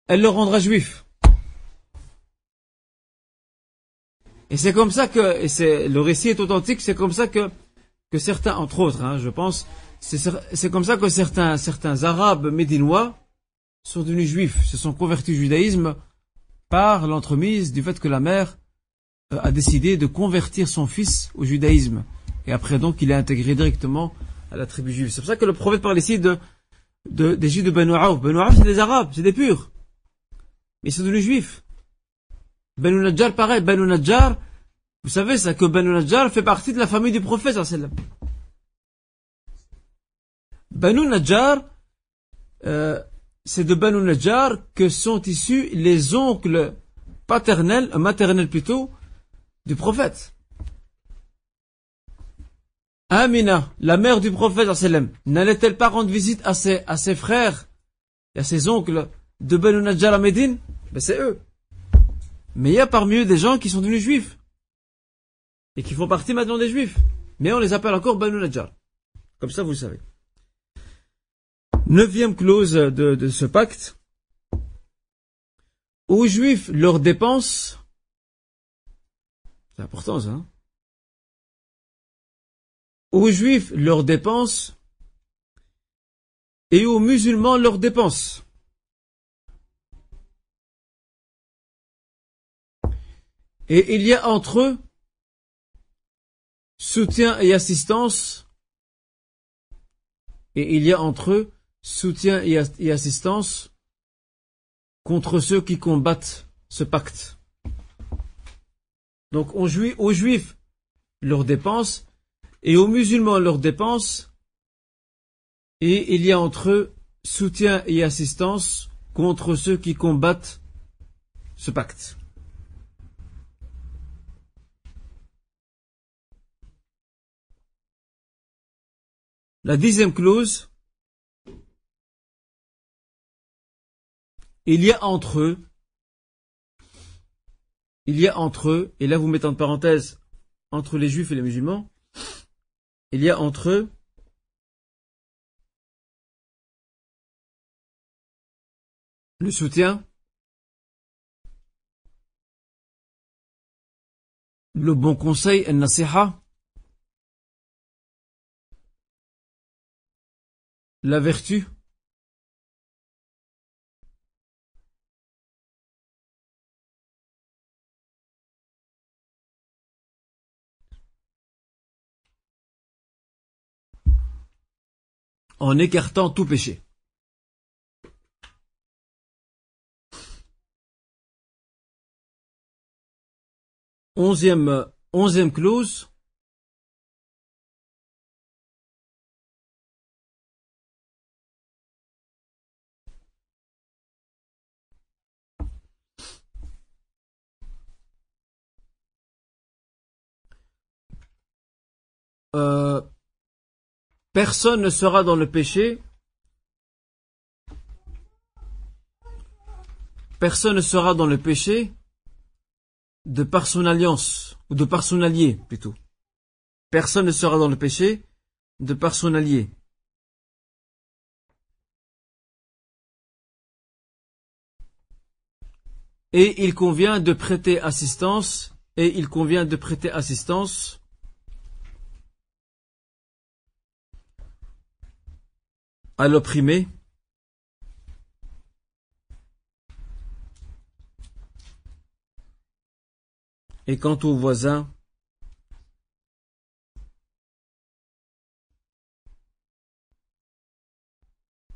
Speaker 1: elle le rendra juif. Et c'est comme ça que, et le récit est authentique, c'est comme ça que, certains, entre autres, hein, je pense, c'est comme ça que certains, arabes médinois sont devenus juifs, se sont convertis au judaïsme par l'entremise du fait que la mère a décidé de convertir son fils au judaïsme. Et après donc, il est intégré directement à la tribu juive. C'est pour ça que le prophète parle ici de, de des juifs de Banu Aouf. Banu c'est des arabes, c'est des purs. Mais ils sont devenus juifs. Banu Najjar, pareil. Banu Najjar, vous savez ça, que Banu Najjar fait partie de la famille du prophète. Banu Najjar, euh, c'est de Banu Najjar que sont issus les oncles paternels, euh, maternels plutôt, du prophète. Amina, la mère du prophète, n'allait-elle pas rendre visite à ses, à ses frères et à ses oncles de Banu Najjar à Médine? Ben C'est eux. Mais il y a parmi eux des gens qui sont devenus juifs et qui font partie maintenant des juifs. Mais on les appelle encore Banu Najjar. Comme ça, vous le savez. Neuvième clause de, de ce pacte. Aux Juifs, leurs dépenses, c'est important ça, hein aux Juifs, leurs dépenses, et aux musulmans, leurs dépenses. Et il y a entre eux soutien et assistance, et il y a entre eux soutien et, assistance contre ceux qui combattent ce pacte. Donc on jouit aux juifs leurs dépenses et aux musulmans leurs dépenses et il y a entre eux soutien et assistance contre ceux qui combattent ce pacte. La dixième clause il y a entre eux, il y a entre eux, et là vous mettez en parenthèse entre les juifs et les musulmans, il y a entre eux le soutien, le bon conseil, nasiha la vertu, en écartant tout péché. Onzième, onzième clause. Euh, personne ne sera dans le péché. Personne ne sera dans le péché de par son alliance, ou de par son allié plutôt. Personne ne sera dans le péché de par son allié. Et il convient de prêter assistance, et il convient de prêter assistance à l'opprimé Et quant au voisin,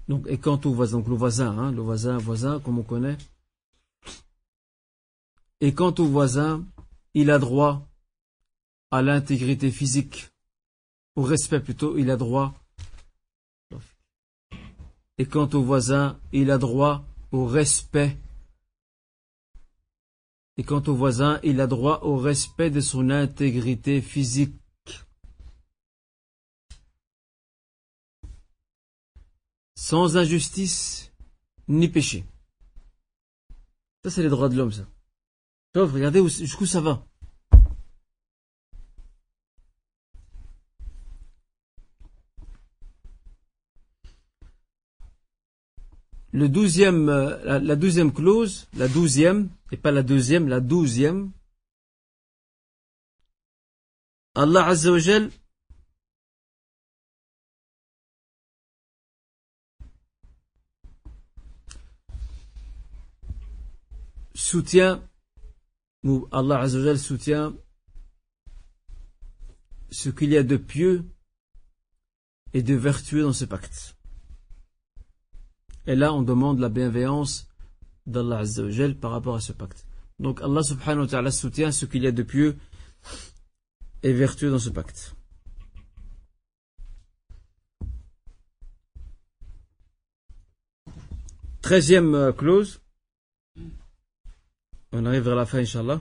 Speaker 1: donc, et quant au voisin, donc le voisin, hein, le voisin, voisin, comme on connaît. Et quant au voisin, il a droit à l'intégrité physique, au respect plutôt, il a droit. Et quant au voisin, il a droit au respect et quant au voisin, il a droit au respect de son intégrité physique. Sans injustice ni péché. Ça, c'est les droits de l'homme, ça. regardez jusqu'où ça va. Le douzième, euh, la, douzième clause, la douzième, et pas la deuxième, la douzième, Allah Azzawajal soutient, ou Allah Azzawajal soutient ce qu'il y a de pieux et de vertueux dans ce pacte. Et là, on demande la bienveillance d'Allah Azzawajal par rapport à ce pacte. Donc Allah subhanahu wa ta'ala soutient ce qu'il y a de pieux et vertueux dans ce pacte. Treizième euh, clause. On arrive vers la fin, Inch'Allah.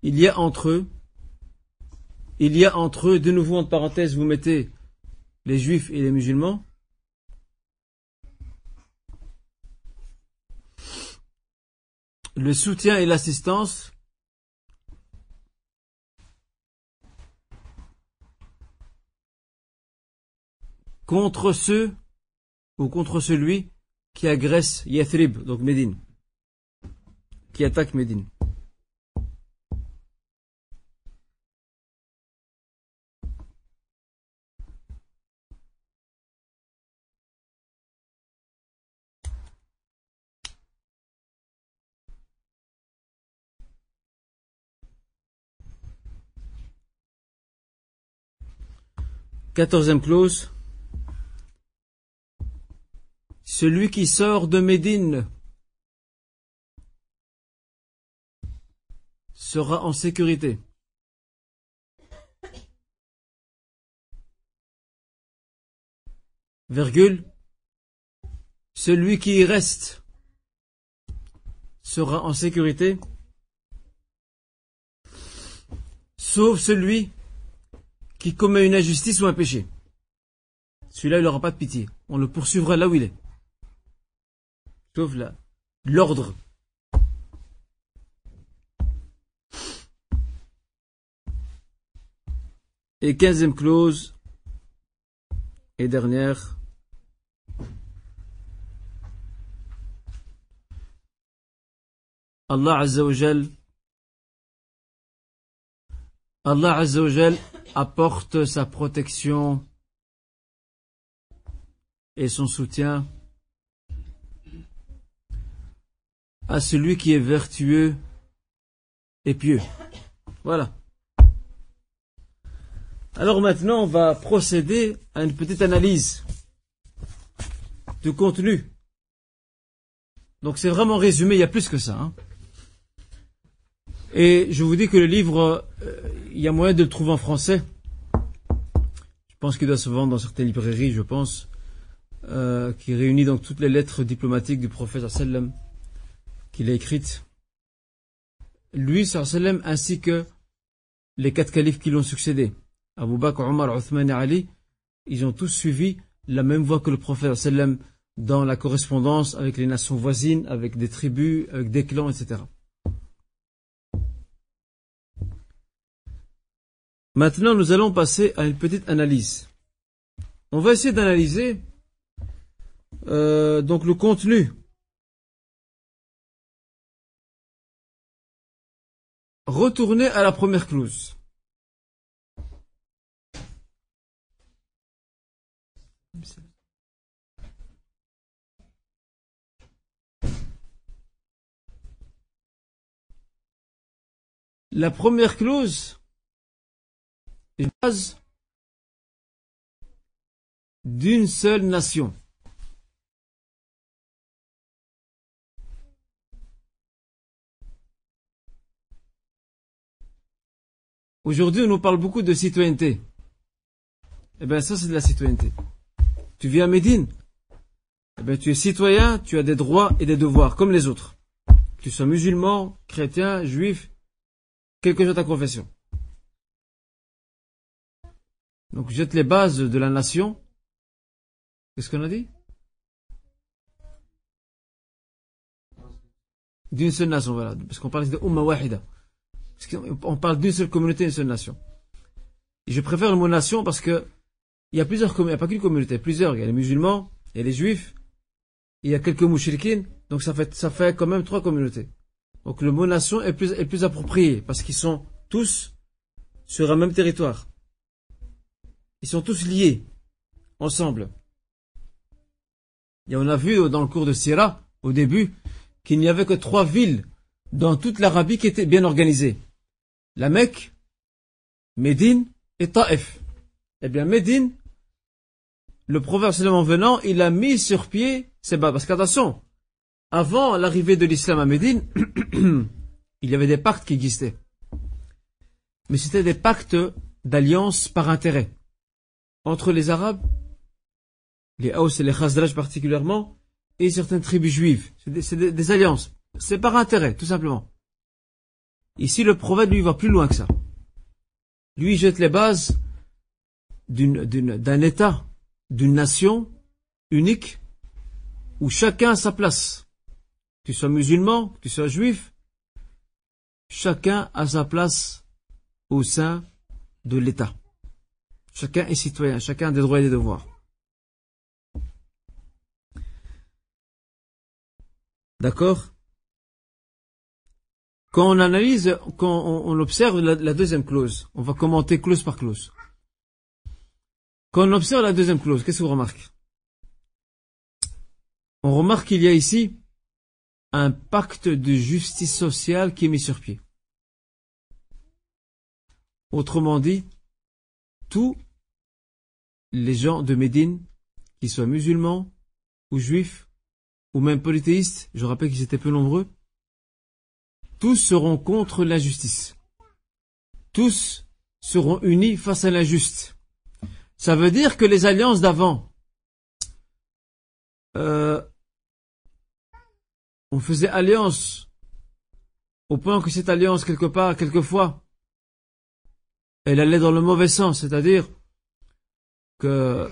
Speaker 1: Il y a entre eux, il y a entre eux, de nouveau en parenthèse, vous mettez les juifs et les musulmans, le soutien et l'assistance contre ceux ou contre celui qui agresse Yathrib, donc Médine, qui attaque Médine. Quatorzième clause. Celui qui sort de Médine sera en sécurité. Virgule. Celui qui y reste sera en sécurité, sauf celui qui commet une injustice ou un péché. Celui-là, il n'aura pas de pitié. On le poursuivra là où il est. Sauf là, l'ordre. Et quinzième clause, et dernière, Allah Azza wa Allah Azzawajal apporte sa protection et son soutien à celui qui est vertueux et pieux. Voilà. Alors maintenant, on va procéder à une petite analyse du contenu. Donc c'est vraiment résumé, il y a plus que ça. Hein. Et je vous dis que le livre, euh, il y a moyen de le trouver en français. Je pense qu'il doit se vendre dans certaines librairies, je pense, euh, qui réunit donc toutes les lettres diplomatiques du prophète sallam qu'il a écrites. Lui, sallam, ainsi que les quatre califes qui l'ont succédé. Abu Bakr, Omar, Othman et Ali, ils ont tous suivi la même voie que le prophète sallam dans la correspondance avec les nations voisines, avec des tribus, avec des clans, etc. Maintenant, nous allons passer à une petite analyse. On va essayer d'analyser euh, donc le contenu. Retournez à la première clause. La première clause base d'une seule nation. Aujourd'hui, on nous parle beaucoup de citoyenneté. Eh bien, ça, c'est de la citoyenneté. Tu vis à Médine. Eh bien, tu es citoyen, tu as des droits et des devoirs, comme les autres. Que tu sois musulman, chrétien, juif, quelle que soit ta confession. Donc, jette les bases de la nation. Qu'est-ce qu'on a dit? D'une seule nation, voilà. Parce qu'on parle de Umma Wahida. On parle d'une seule communauté, une seule nation. Je préfère le mot nation parce que il y a plusieurs communautés, il n'y a pas qu'une communauté, plusieurs. Il y a les musulmans, il y a les juifs, il y a quelques mouchriquines, donc ça fait, ça fait quand même trois communautés. Donc le mot nation est plus, est plus approprié parce qu'ils sont tous sur un même territoire. Ils sont tous liés, ensemble. Et on a vu dans le cours de Syrah, au début, qu'il n'y avait que trois villes dans toute l'Arabie qui étaient bien organisées la Mecque, Médine et Taif. Eh bien, Médine, le prophète en venant, il a mis sur pied bas. Parce qu'attention, avant l'arrivée de l'islam à Médine, <clears throat> il y avait des pactes qui existaient. Mais c'était des pactes d'alliance par intérêt. Entre les Arabes, les Haus et les Khazraj particulièrement, et certaines tribus juives. C'est des alliances. C'est par intérêt, tout simplement. Ici, le prophète, lui, va plus loin que ça. Lui, jette les bases d'un État, d'une nation unique, où chacun a sa place. Que tu sois musulman, que tu sois juif, chacun a sa place au sein de l'État. Chacun est citoyen, chacun a des droits et des devoirs. D'accord? Quand on analyse, quand on, observe la, deuxième clause, on va commenter clause par clause. Quand on observe la deuxième clause, qu'est-ce qu'on remarque? On remarque qu'il y a ici un pacte de justice sociale qui est mis sur pied. Autrement dit, tous les gens de Médine, qu'ils soient musulmans ou juifs, ou même polythéistes, je rappelle qu'ils étaient peu nombreux, tous seront contre l'injustice. Tous seront unis face à l'injuste. Ça veut dire que les alliances d'avant, euh, on faisait alliance au point que cette alliance, quelque part, quelquefois, elle allait dans le mauvais sens, c'est-à-dire que,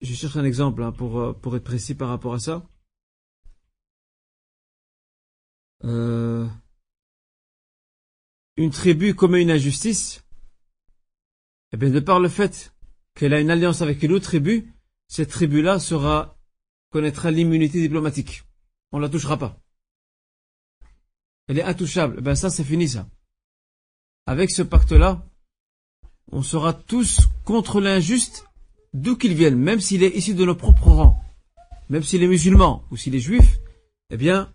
Speaker 1: je cherche un exemple hein, pour, euh, pour être précis par rapport à ça. Euh, une tribu commet une injustice, eh bien, de par le fait qu'elle a une alliance avec une autre tribu, cette tribu-là sera, connaîtra l'immunité diplomatique. On la touchera pas. Elle est intouchable. Eh bien, ça, c'est fini, ça. Avec ce pacte-là, on sera tous contre l'injuste, d'où qu'il vienne, même s'il est issu de nos propres rangs, même s'il est musulman ou s'il est juif, eh bien,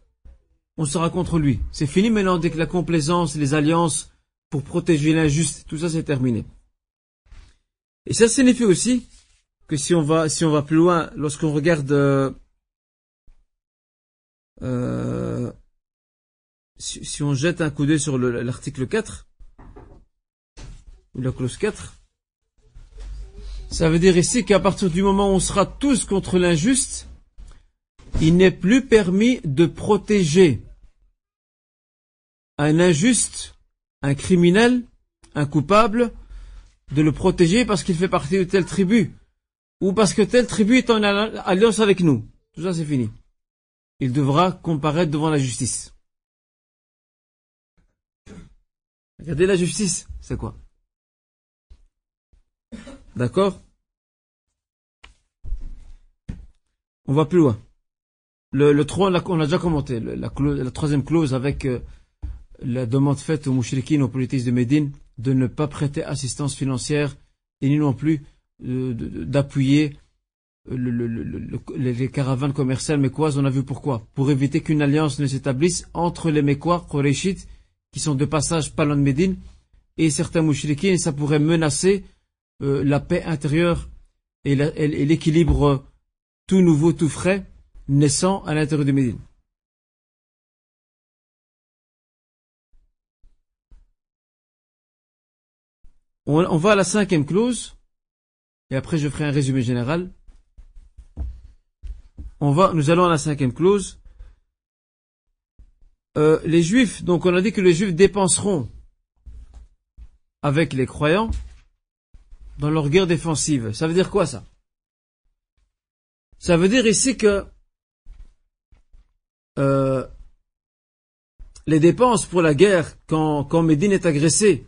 Speaker 1: on sera contre lui. C'est fini maintenant dès que la complaisance, les alliances pour protéger l'injuste, tout ça c'est terminé. Et ça signifie aussi que si on va, si on va plus loin, lorsqu'on regarde, euh, euh, si, si, on jette un coup d'œil sur l'article 4, ou la clause 4, ça veut dire ici qu'à partir du moment où on sera tous contre l'injuste, il n'est plus permis de protéger un injuste, un criminel, un coupable, de le protéger parce qu'il fait partie de telle tribu, ou parce que telle tribu est en alliance avec nous. Tout ça, c'est fini. Il devra comparaître devant la justice. Regardez la justice, c'est quoi? D'accord? On va plus loin. Le, le 3, on a déjà commenté. La, la, troisième clause avec euh, la demande faite aux mouchriquines, aux politistes de Médine, de ne pas prêter assistance financière et ni non plus d'appuyer les caravanes commerciales mécoises. On a vu pourquoi. Pour éviter qu'une alliance ne s'établisse entre les mécois, Koréchites, qui sont de passage par de Médine, et certains mouchriquines, ça pourrait menacer euh, la paix intérieure et l'équilibre tout nouveau, tout frais, naissant à l'intérieur de Médine. On, va à la cinquième clause, et après je ferai un résumé général. On va, nous allons à la cinquième clause. Euh, les juifs, donc on a dit que les juifs dépenseront avec les croyants dans leur guerre défensive. Ça veut dire quoi ça? Ça veut dire ici que euh, les dépenses pour la guerre quand, quand Médine est agressée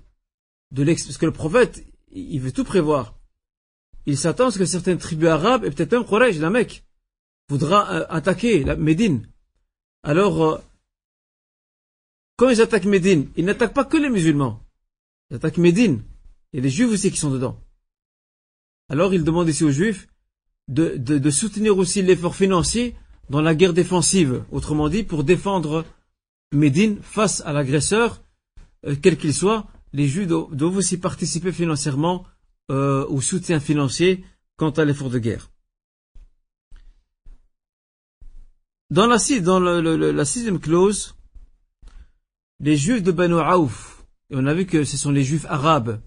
Speaker 1: parce que le prophète, il veut tout prévoir. Il s'attend à ce que certaines tribus arabes, et peut-être même Quraysh, la Mecque, voudra euh, attaquer la Médine. Alors, euh, quand ils attaquent Médine, ils n'attaquent pas que les musulmans. Ils attaquent Médine. Et les juifs aussi qui sont dedans. Alors, il demande ici aux juifs de, soutenir aussi l'effort financier dans la guerre défensive. Autrement dit, pour défendre Médine face à l'agresseur, euh, quel qu'il soit, les Juifs doivent aussi participer financièrement euh, au soutien financier quant à l'effort de guerre. Dans la, dans la sixième clause, les Juifs de Banu Aouf, et on a vu que ce sont les Juifs arabes,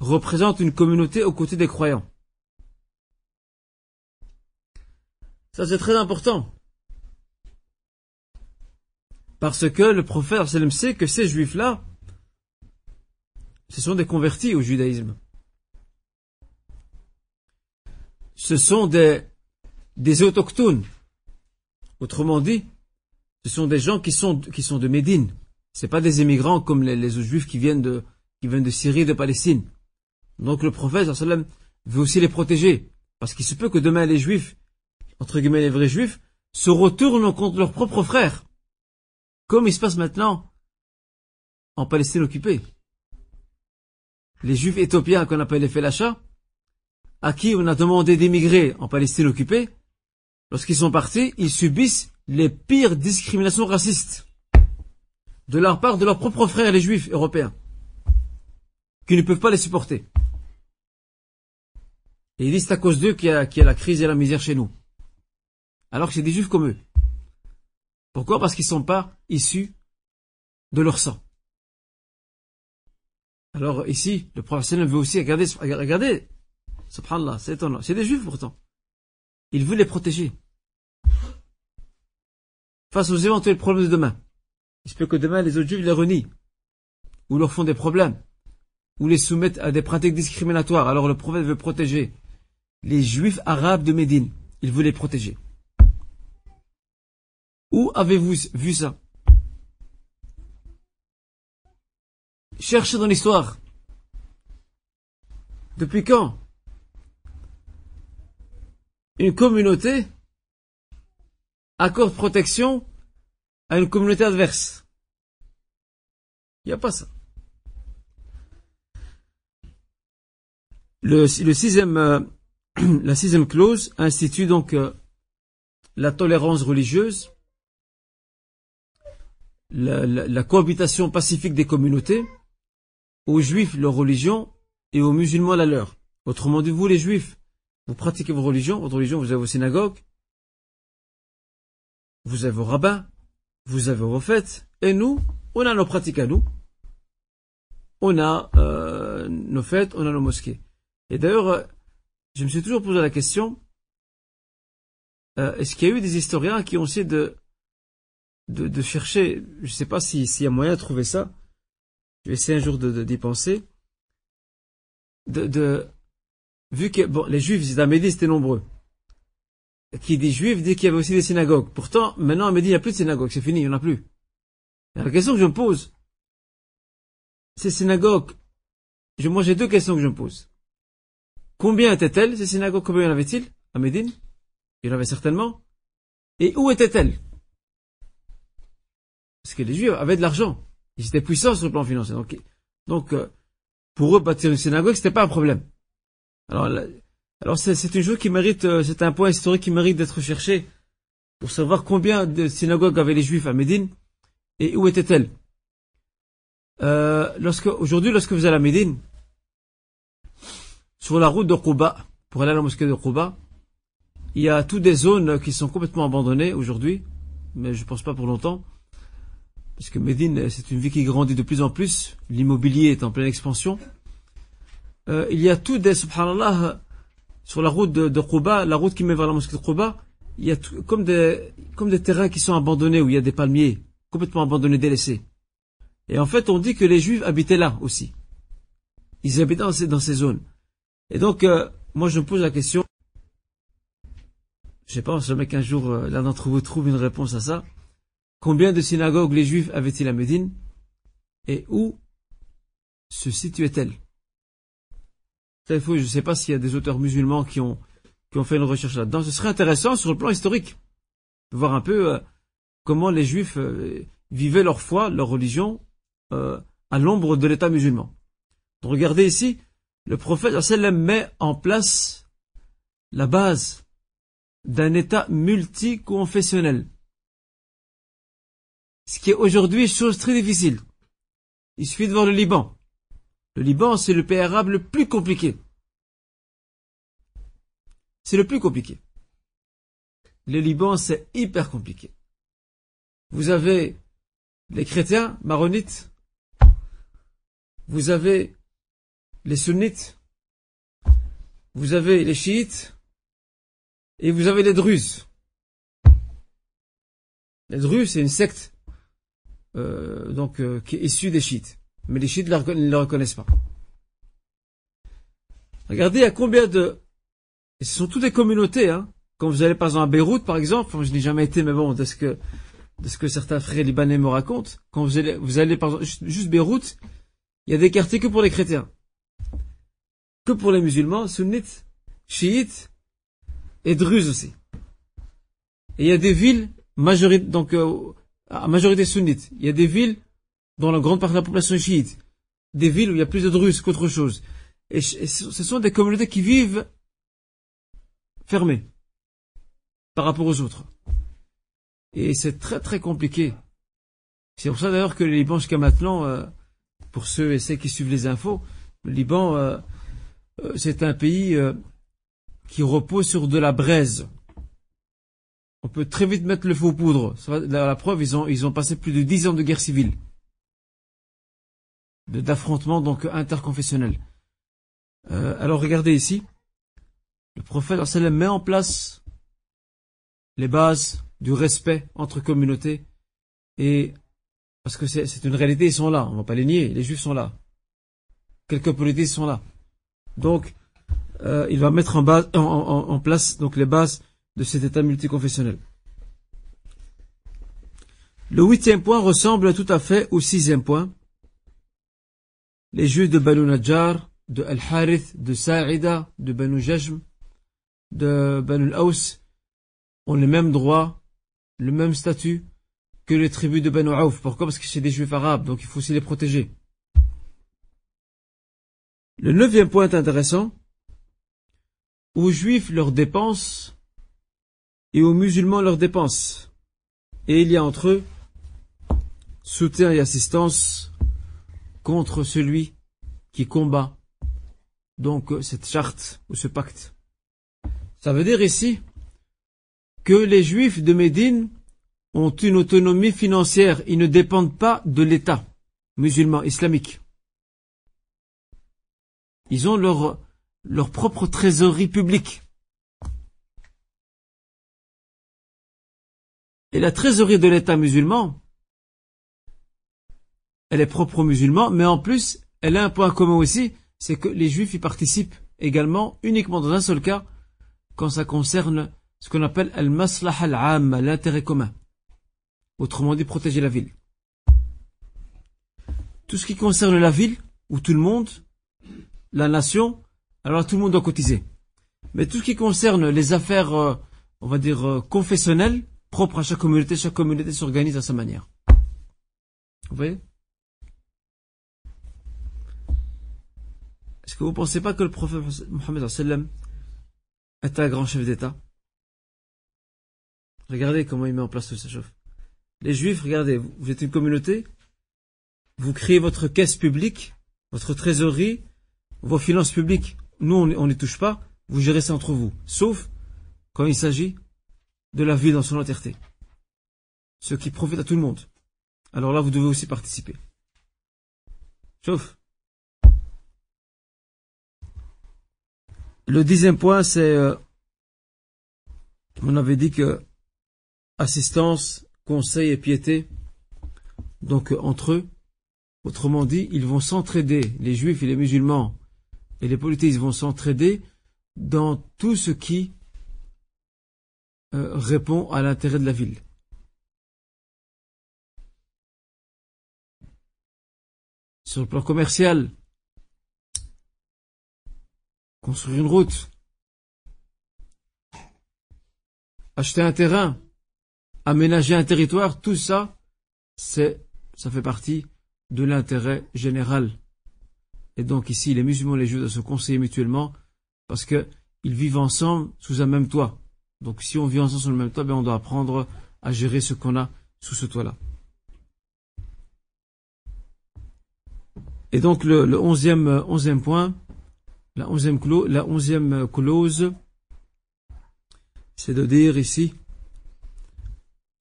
Speaker 1: représentent une communauté aux côtés des croyants. Ça c'est très important. Parce que le prophète sait que ces juifs-là ce sont des convertis au judaïsme. Ce sont des, des autochtones. Autrement dit, ce sont des gens qui sont, de Médine. C'est pas des émigrants comme les, les juifs qui viennent de, qui viennent de Syrie, de Palestine. Donc le prophète, sallam, veut aussi les protéger. Parce qu'il se peut que demain les juifs, entre guillemets les vrais juifs, se retournent contre leurs propres frères. Comme il se passe maintenant en Palestine occupée les juifs éthiopiens qu'on appelle les Félacha, à qui on a demandé d'émigrer en Palestine occupée, lorsqu'ils sont partis, ils subissent les pires discriminations racistes de leur part de leurs propres frères les juifs européens, qui ne peuvent pas les supporter. Et ils disent c'est à cause d'eux qu'il y, a la crise et la misère chez nous. Alors que c'est des juifs comme eux. Pourquoi? Parce qu'ils ne sont pas issus de leur sang. Alors ici, le prophète veut aussi, regarder, regardez, subhanallah, c'est étonnant, c'est des juifs pourtant. Il veut les protéger. Face aux éventuels problèmes de demain. Il se peut que demain les autres juifs les renient, ou leur font des problèmes, ou les soumettent à des pratiques discriminatoires. Alors le prophète veut protéger les juifs arabes de Médine. Il veut les protéger. Où avez-vous vu ça? Cherchez dans l'histoire. Depuis quand? Une communauté accorde protection à une communauté adverse Il n'y a pas ça. Le, sixième, euh, <clears throat> la sixième clause institue donc euh, la tolérance religieuse, la cohabitation pacifique des communautés, aux juifs leur religion et aux musulmans la leur. Autrement dit, vous les juifs, vous pratiquez vos religions, votre religion, vous avez vos synagogues, vous avez vos rabbins, vous avez vos fêtes, et nous, on a nos pratiques à nous, on a euh, nos fêtes, on a nos mosquées. Et d'ailleurs, je me suis toujours posé la question, euh, est-ce qu'il y a eu des historiens qui ont essayé de, chercher, je ne sais pas s'il y a moyen de trouver ça, je vais essayer un jour d'y de, penser, de, vu que les juifs à Médine c'était nombreux. Qui dit juif dit qu'il y avait aussi des synagogues. Pourtant, maintenant à Médine il n'y a plus de synagogues, c'est fini, il n'y en a plus. la question que je me pose, ces synagogues, moi j'ai deux questions que je me pose. Combien étaient-elles, ces synagogues, combien y en avait-il? À Médine? Il y en avait certainement. Et où étaient-elles Parce que les juifs avaient de l'argent. Ils étaient puissants sur le plan financier. Donc, euh, pour eux, bâtir une synagogue, c'était pas un problème. Alors, c'est une chose qui mérite, euh, c'est un point historique qui mérite d'être cherché pour savoir combien de synagogues avaient les Juifs à Médine et où étaient-elles. Euh, aujourd'hui, lorsque vous allez à Médine, sur la route de Quba, pour aller à la mosquée de Quba, il y a toutes des zones qui sont complètement abandonnées aujourd'hui, mais je pense pas pour longtemps, puisque Médine, c'est une ville qui grandit de plus en plus, l'immobilier est en pleine expansion. Euh, il y a tout des, subhanallah, sur la route de, de la route qui mène vers la mosquée de Quba, il y a comme des, comme des terrains qui sont abandonnés où il y a des palmiers, complètement abandonnés, délaissés. Et en fait, on dit que les juifs habitaient là aussi. Ils habitaient dans dans ces zones. Et donc, euh, moi, je me pose la question, je sais pas, jamais qu'un jour, euh, l'un d'entre vous trouve une réponse à ça. Combien de synagogues les juifs avaient-ils à Médine? Et où se situaient-elles? je ne sais pas s'il y a des auteurs musulmans qui ont, qui ont fait une recherche là-dedans. Ce serait intéressant sur le plan historique de voir un peu euh, comment les juifs euh, vivaient leur foi, leur religion euh, à l'ombre de l'État musulman. regardez ici, le prophète met en place la base d'un État multiconfessionnel. Ce qui est aujourd'hui chose très difficile. Il suffit de voir le Liban. Le Liban, c'est le pays arabe le plus compliqué. C'est le plus compliqué. Le Liban, c'est hyper compliqué. Vous avez les chrétiens maronites, vous avez les sunnites, vous avez les chiites, et vous avez les druzes. Les druzes, c'est une secte euh, donc euh, qui est issue des chiites mais les chiites ne le reconnaissent pas. Regardez à combien de... Ce sont toutes des communautés, hein. Quand vous allez par exemple à Beyrouth, par exemple, je n'ai jamais été, mais bon, de ce que, de ce que certains frères libanais me racontent, quand vous allez, vous allez par exemple, juste Beyrouth, il y a des quartiers que pour les chrétiens. Que pour les musulmans, sunnites, chiites, et druzes aussi. Et il y a des villes, majorité, donc, euh, à majorité sunnite. Il y a des villes dans la grande partie de la population chiite, des villes où il y a plus de Druzes qu'autre chose. Et ce sont des communautés qui vivent fermées par rapport aux autres. Et c'est très très compliqué. C'est pour ça d'ailleurs que le Liban jusqu'à maintenant, euh, pour ceux et celles qui suivent les infos, le Liban, euh, c'est un pays qui repose sur de la braise. On peut très vite mettre le faux poudre. La, preuve, ils ont, passé plus de dix ans de guerre civile d'affrontements donc interconfessionnels. Euh, alors regardez ici, le prophète sallam met en place les bases du respect entre communautés et parce que c'est une réalité, ils sont là, on ne va pas les nier, les juifs sont là. Quelques politiques sont là. Donc, euh, il va mettre en, base, en, place donc les bases de cet état multiconfessionnel. Le huitième point ressemble tout à fait au sixième point les juifs de Banu Najjar, de Al-Harith, de Sa'ida, de Banu Jajm, de Banu Al-Aus ont les mêmes droits, le même statut que les tribus de Banu Auf. Pourquoi? Parce que c'est des juifs arabes, donc il faut aussi les protéger. Le neuvième point intéressant, aux juifs leurs dépenses et aux musulmans leurs dépenses. Et il y a entre eux soutien et assistance contre celui qui combat donc cette charte ou ce pacte Ça veut dire ici que les juifs de Médine ont une autonomie financière, ils ne dépendent pas de l'État musulman islamique. Ils ont leur, leur propre trésorerie publique. Et la trésorerie de l'État musulman, elle est propre aux musulmans, mais en plus, elle a un point commun aussi, c'est que les juifs y participent également uniquement dans un seul cas, quand ça concerne ce qu'on appelle al-maslah al l'intérêt commun. Autrement dit, protéger la ville. Tout ce qui concerne la ville, ou tout le monde, la nation, alors tout le monde doit cotiser. Mais tout ce qui concerne les affaires, euh, on va dire, euh, confessionnelles, propres à chaque communauté, chaque communauté s'organise à sa manière. Vous voyez? Est-ce que vous ne pensez pas que le prophète Mohammed est un grand chef d'État? Regardez comment il met en place tout ça. Les juifs, regardez, vous êtes une communauté, vous créez votre caisse publique, votre trésorerie, vos finances publiques. Nous, on n'y touche pas, vous gérez ça entre vous. Sauf quand il s'agit de la vie dans son entièreté. Ce qui profite à tout le monde. Alors là, vous devez aussi participer. Sauf. Le dixième point, c'est, euh, on avait dit que assistance, conseil et piété, donc euh, entre eux, autrement dit, ils vont s'entraider, les juifs et les musulmans et les polythéistes vont s'entraider dans tout ce qui euh, répond à l'intérêt de la ville. Sur le plan commercial, construire une route, acheter un terrain, aménager un territoire, tout ça, c'est, ça fait partie de l'intérêt général. Et donc ici, les musulmans et les juifs doivent se conseiller mutuellement parce qu'ils vivent ensemble sous un même toit. Donc si on vit ensemble sous le même toit, ben on doit apprendre à gérer ce qu'on a sous ce toit-là. Et donc le, onzième, onzième point, la onzième, clause, la onzième clause, c'est de dire ici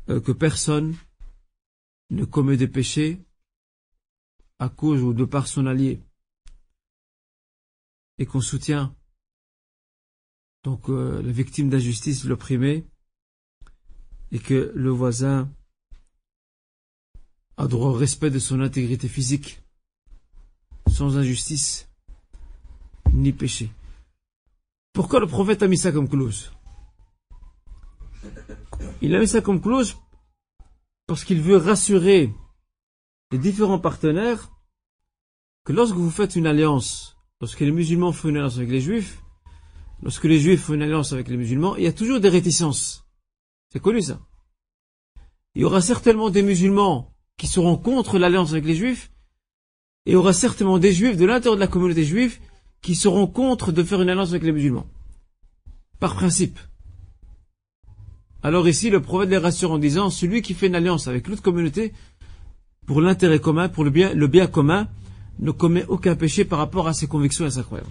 Speaker 1: euh, que personne ne commet des péchés à cause ou de par son allié et qu'on soutient donc euh, la victime d'injustice, l'opprimé, et que le voisin a droit au respect de son intégrité physique, sans injustice ni péché. Pourquoi le prophète a mis ça comme clause? Il a mis ça comme clause parce qu'il veut rassurer les différents partenaires que lorsque vous faites une alliance, lorsque les musulmans font une alliance avec les juifs, lorsque les juifs font une alliance avec les musulmans, il y a toujours des réticences. C'est connu ça. Il y aura certainement des musulmans qui seront contre l'alliance avec les juifs, et il y aura certainement des juifs de l'intérieur de la communauté juive qui seront contre de faire une alliance avec les musulmans. Par principe. Alors ici, le prophète les rassure en disant, celui qui fait une alliance avec l'autre communauté, pour l'intérêt commun, pour le bien, le bien commun, ne commet aucun péché par rapport à ses convictions et à sa croyance.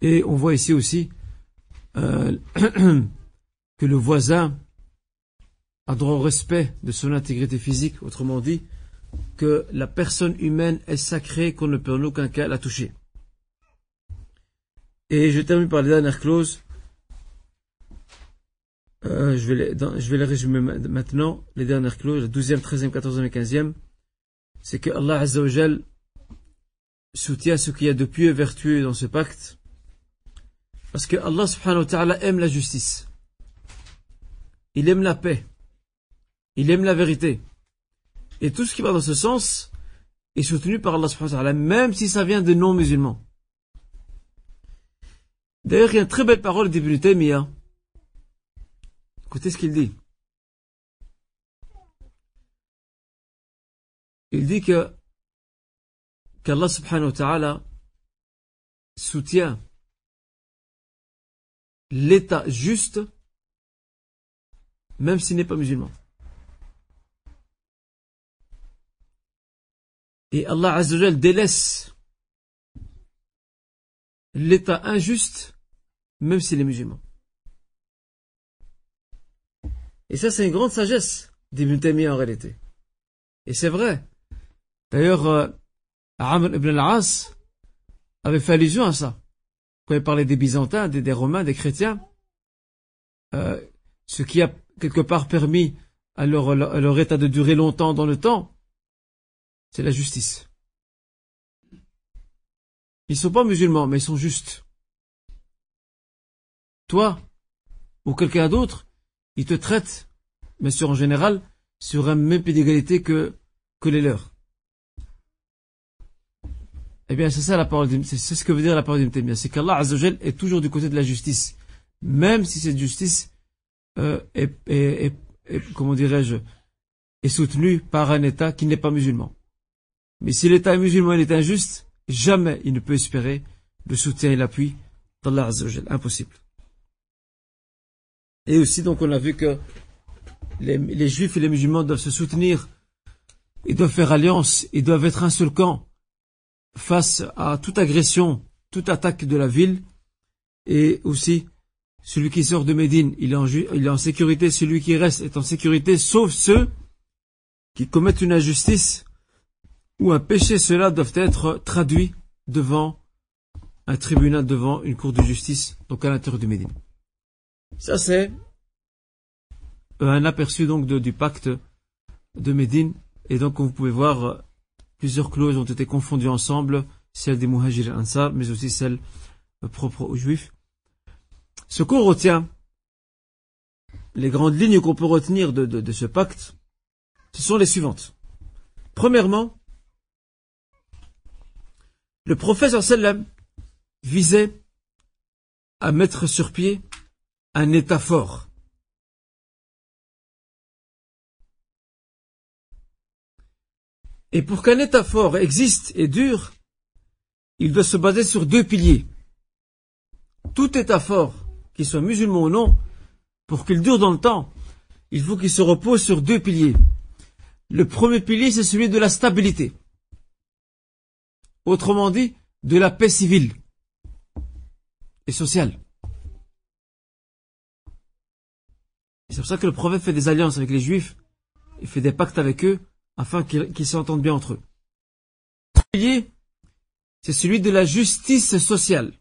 Speaker 1: Et on voit ici aussi euh, <clears throat> que le voisin a droit au respect de son intégrité physique, autrement dit, que la personne humaine est sacrée, qu'on ne peut en aucun cas la toucher. Et je termine par les dernières clauses. Euh, je, vais les, je vais les résumer maintenant. Les dernières clauses, la 12e, 13e, 14e et 15e. C'est que Allah Azzawajal soutient ce qu'il y a de pieux et vertueux dans ce pacte. Parce que Allah subhanahu wa ta'ala aime la justice. Il aime la paix. Il aime la vérité. Et tout ce qui va dans ce sens est soutenu par Allah subhanahu wa ta'ala, même si ça vient de non-musulmans. D'ailleurs, il y a une très belle parole d'Ibn Taymiyyah. Écoutez ce qu'il dit. Il dit que qu'Allah subhanahu wa ta'ala soutient l'état juste même s'il n'est pas musulman. Et Allah Azzawajal délaisse l'état injuste, même s'il est musulman. Et ça, c'est une grande sagesse d'Ibn Taymiyyah en réalité. Et c'est vrai. D'ailleurs, euh, Amr ibn al-As avait fait allusion à ça. Quand il parlait des Byzantins, des, Romains, des chrétiens, euh, ce qui a quelque part permis à leur, état de durer longtemps dans le temps, c'est la justice. Ils sont pas musulmans, mais ils sont justes. Toi, ou quelqu'un d'autre, ils te traitent, mais sur en général, sur un même pied d'égalité que, que les leurs. Eh bien, c'est ça la parole c'est ce que veut dire la parole d'Ibn c'est qu'Allah Azzawajal est toujours du côté de la justice, même si cette justice euh, est, comment dirais-je, est soutenue par un État qui n'est pas musulman. Mais si l'État musulman est injuste, jamais il ne peut espérer le soutien et l'appui d'Allah Azzawajal. Impossible. Et aussi, donc, on a vu que les, juifs et les musulmans doivent se soutenir, ils doivent faire alliance, ils doivent être un seul camp face à toute agression, toute attaque de la ville, et aussi celui qui sort de Médine, il est, en, il est en sécurité, celui qui reste est en sécurité, sauf ceux qui commettent une injustice ou un péché, ceux-là doivent être traduits devant un tribunal, devant une cour de justice, donc à l'intérieur de Médine. Ça c'est un aperçu donc du pacte de Médine, et donc vous pouvez voir Plusieurs clauses ont été confondues ensemble, celles des Muhajir et Ansar, mais aussi celles propres aux Juifs. Ce qu'on retient, les grandes lignes qu'on peut retenir de, ce pacte, ce sont les suivantes. Premièrement, le prophète sallam visait à mettre sur pied un État fort. Et pour qu'un État fort existe et dure, il doit se baser sur deux piliers. Tout État fort, qu'il soit musulman ou non, pour qu'il dure dans le temps, il faut qu'il se repose sur deux piliers. Le premier pilier, c'est celui de la stabilité. Autrement dit, de la paix civile et sociale. C'est pour ça que le prophète fait des alliances avec les juifs, il fait des pactes avec eux, afin qu'ils s'entendent bien entre eux. C'est celui de la justice sociale.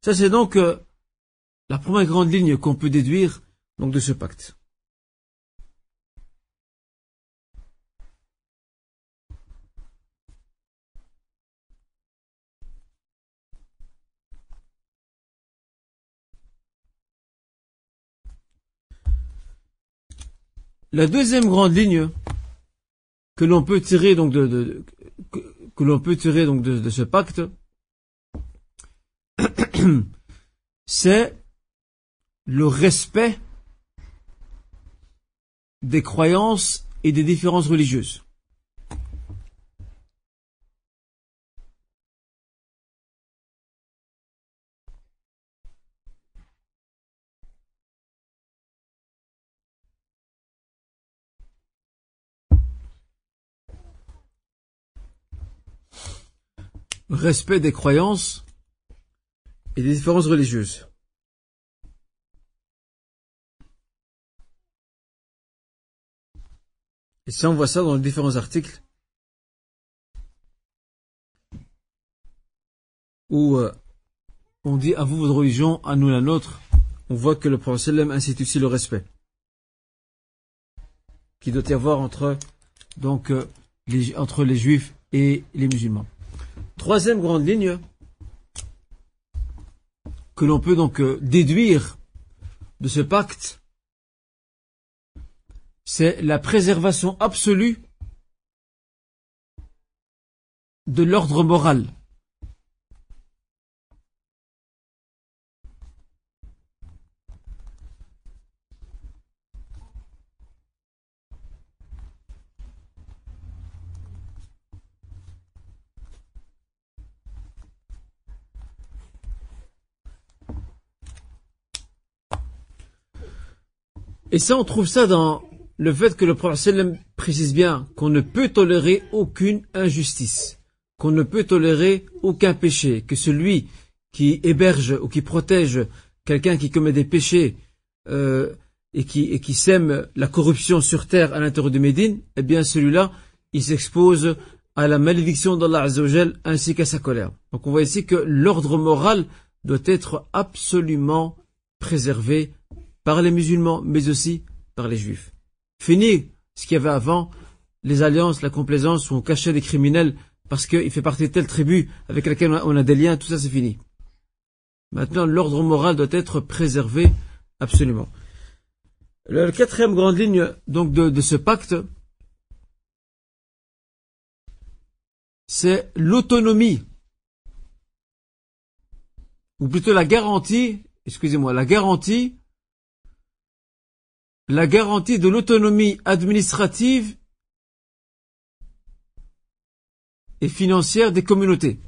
Speaker 1: Ça, c'est donc euh, la première grande ligne qu'on peut déduire donc de ce pacte. La deuxième grande ligne que l'on peut tirer donc de, que, l'on peut tirer donc de ce pacte, <clears throat> c'est le respect des croyances et des différences religieuses. respect des croyances et des différences religieuses. Et ça, on voit ça dans les différents articles où euh, on dit à vous votre religion, à nous la nôtre, on voit que le prophète incite aussi le respect qui doit y avoir entre donc euh, entre les juifs et les musulmans. Troisième grande ligne que l'on peut donc euh, déduire de ce pacte, c'est la préservation absolue de l'ordre moral. Et ça, on trouve ça dans le fait que le prophète précise bien qu'on ne peut tolérer aucune injustice, qu'on ne peut tolérer aucun péché, que celui qui héberge ou qui protège quelqu'un qui commet des péchés euh, et qui, sème la corruption sur terre à l'intérieur de Médine, eh bien celui-là, il s'expose à la malédiction d'Allah Azzawajal ainsi qu'à sa colère. Donc on voit ici que l'ordre moral doit être absolument préservé par les musulmans, mais aussi par les juifs. Fini ce qu'il y avait avant, les alliances, la complaisance où on cachait des criminels parce qu'il fait partie de telle tribu avec laquelle on a des liens, tout ça c'est fini. Maintenant, l'ordre moral doit être préservé absolument. La quatrième grande ligne donc de, ce pacte, c'est l'autonomie, ou plutôt la garantie, excusez-moi, la garantie, la garantie de l'autonomie administrative et financière des communautés.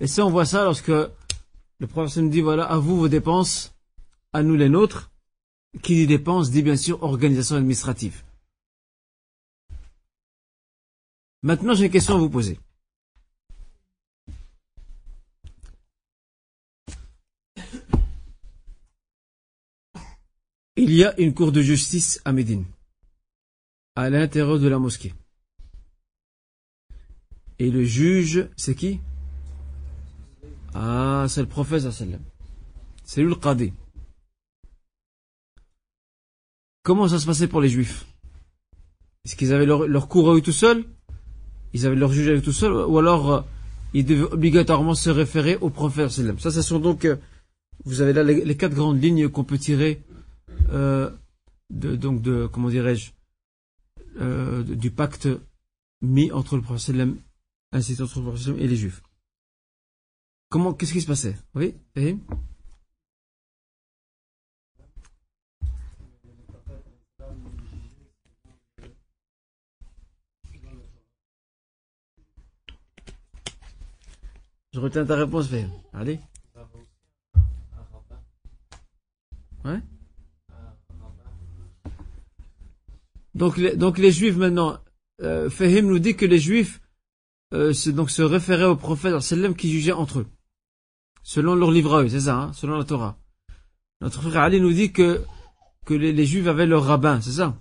Speaker 1: Et ça, on voit ça lorsque le professeur nous dit, voilà, à vous vos dépenses, à nous les nôtres. Qui dit dépenses dit bien sûr organisation administrative. Maintenant, j'ai une question à vous poser. Il y a une cour de justice à Médine, à l'intérieur de la mosquée. Et le juge, c'est qui? Ah, c'est le prophète C'est lui le qadi. Comment ça se passait pour les juifs? Est-ce qu'ils avaient leur, eux tout seuls? Ils avaient leur juge tout seuls? Ou alors euh, ils devaient obligatoirement se référer au prophète Ça, ce sont donc... Euh, vous avez là les, quatre grandes lignes qu'on peut tirer euh, de, donc de, comment dirais-je, du pacte mis entre le prophète ainsi entre le prophète et les juifs. Comment, qu'est-ce qui se passait Oui, et Je retiens ta réponse, Fahim. Allez. Ouais donc les, donc les juifs maintenant, euh, Fahim nous dit que les juifs euh, donc se référaient au prophète qui jugeait entre eux selon leur livre c'est ça, hein, selon la Torah. Notre frère Ali nous dit que, que les, Juifs avaient leur rabbin, c'est ça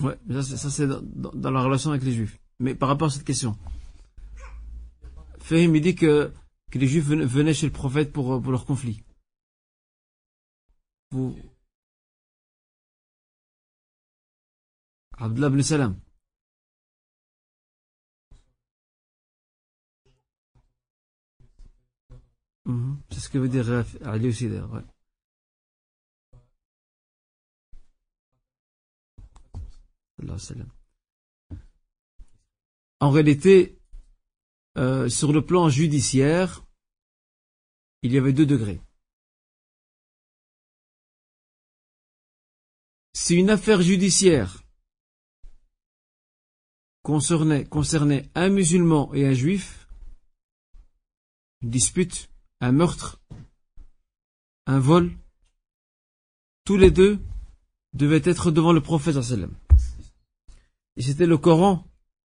Speaker 1: Ouais, ça, c'est dans, la relation avec les Juifs. Mais par rapport à cette question, Fahim il dit que, que les Juifs venaient chez le prophète pour, pour leur conflit. Vous, Abdullah ibn Salam. Mhm. C'est ce que veut dire Ali aussi d'ailleurs. Ouais. En réalité, euh, sur le plan judiciaire, il y avait deux degrés. Si une affaire judiciaire concernait, concernait un musulman et un juif, une dispute, un meurtre, un vol, tous les deux devaient être devant le prophète Et c'était le Coran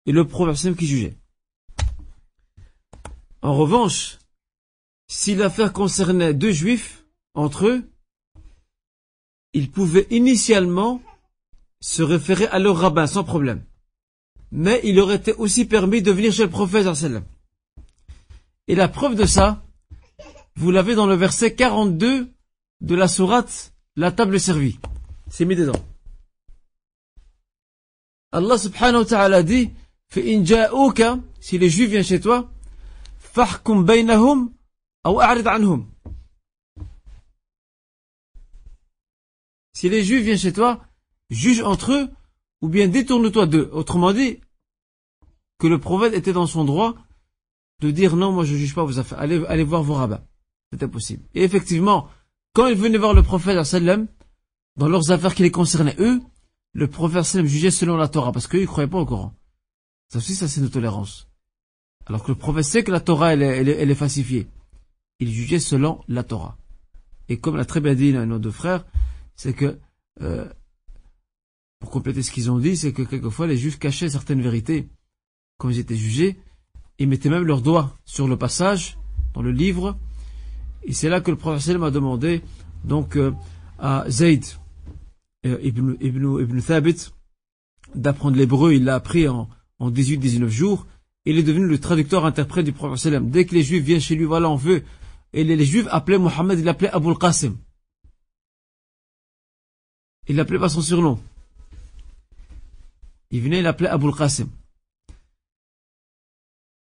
Speaker 1: et le prophète qui jugeaient. En revanche, si l'affaire concernait deux juifs entre eux, ils pouvaient initialement se référer à leur rabbin sans problème mais il aurait été aussi permis de venir chez le prophète. Et la preuve de ça, vous l'avez dans le verset 42 de la sourate La table servie. C'est mis dedans. Allah subhanahu wa ta'ala dit si les juifs viennent chez toi, fahkum baynahum ou anhum. Si les juifs viennent chez toi, juge entre eux ou bien détourne-toi d'eux. Autrement dit, que le prophète était dans son droit de dire non, moi je juge pas vos affaires, allez, voir vos rabbins. C'était possible. Et effectivement, quand ils venaient voir le prophète sallam, dans leurs affaires qui les concernaient eux, le prophète sallam jugeait selon la Torah, parce qu'eux ils croyaient pas au Coran. Ça aussi, ça c'est une tolérance. Alors que le prophète sait que la Torah elle est, elle est, falsifiée. Il jugeait selon la Torah. Et comme l'a très bien dit un de nos deux frères, c'est que euh, pour compléter ce qu'ils ont dit, c'est que quelquefois les juifs cachaient certaines vérités. Quand ils étaient jugés, ils mettaient même leurs doigts sur le passage, dans le livre, et c'est là que le prophète m'a demandé donc euh, à Zayd euh, ibn, ibn, ibn Thabit d'apprendre l'hébreu, il l'a appris en, en 18-19 jours, il est devenu le traducteur interprète du prophète Dès que les juifs viennent chez lui, voilà, on veut. Et les, juifs appelaient Mohammed, il l'appelait Abul Qasim. Il l'appelait pas son surnom. Il venait, il l'appelait Abul Qasim.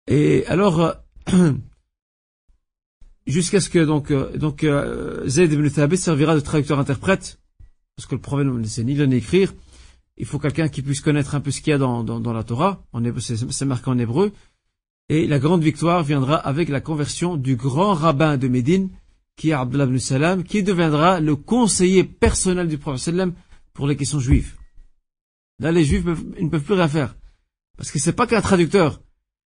Speaker 1: Et alors, euh, <clears throat> jusqu'à ce que donc euh, donc euh, Zayd ibn Thabit servira de traducteur-interprète, parce que le problème ne sait ni lire ni écrire. Il faut quelqu'un qui puisse connaître un peu ce qu'il y a dans, dans, la Torah, c'est marqué en hébreu. Et la grande victoire viendra avec la conversion du grand rabbin de Médine, qui est Abdullah ibn Salam, qui deviendra le conseiller personnel du prophète pour les questions juives. Là, les juifs ils ne peuvent plus rien faire. Parce que c'est pas qu'un traducteur.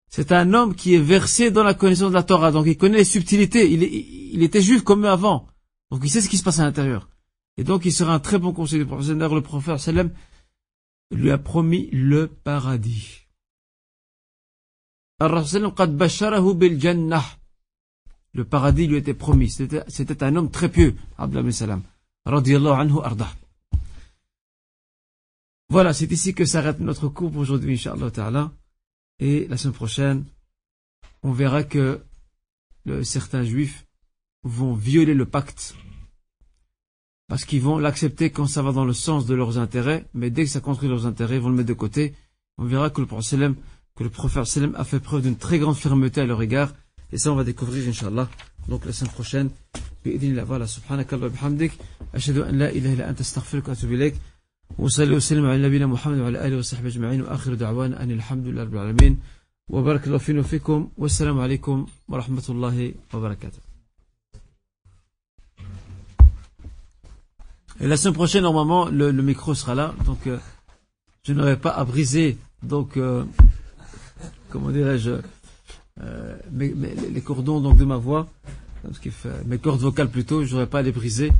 Speaker 1: C'est un homme qui est versé dans la connaissance de la Torah, donc il connaît les subtilités. Il, était juif comme avant, donc il sait ce qui se passe à l'intérieur. Et donc il sera un très bon conseiller prophète. Le prophète sallam lui a promis le paradis. Le paradis lui était promis. C'était un homme très pieux, anhu Voilà, c'est ici que s'arrête notre cours pour aujourd'hui, Inch'Allah Ta'ala. Et la semaine prochaine, on verra que certains juifs vont violer le pacte parce qu'ils vont l'accepter quand ça va dans le sens de leurs intérêts, mais dès que ça construit leurs intérêts, ils vont le mettre de côté. On verra que le prophète que le a fait preuve d'une très grande fermeté à leur égard, et ça on va découvrir inshallah. Donc la semaine prochaine. وصلي وسلم على نبينا محمد وعلى آله وصحبه أجمعين وآخر دعوانا أن الحمد لله رب العالمين وبارك الله فينا وفيكم والسلام عليكم ورحمة الله وبركاته Et la semaine prochaine, normalement, le, le micro sera là, donc euh, je n'aurai pas à briser, donc, euh, comment dirais-je, euh, mes, mes, les cordons donc de ma voix, ce qui fait, mes cordes vocales plutôt, je n'aurai pas à les briser.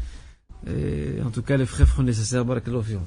Speaker 1: En tout cas, les frais feront nécessaires. Barakallahu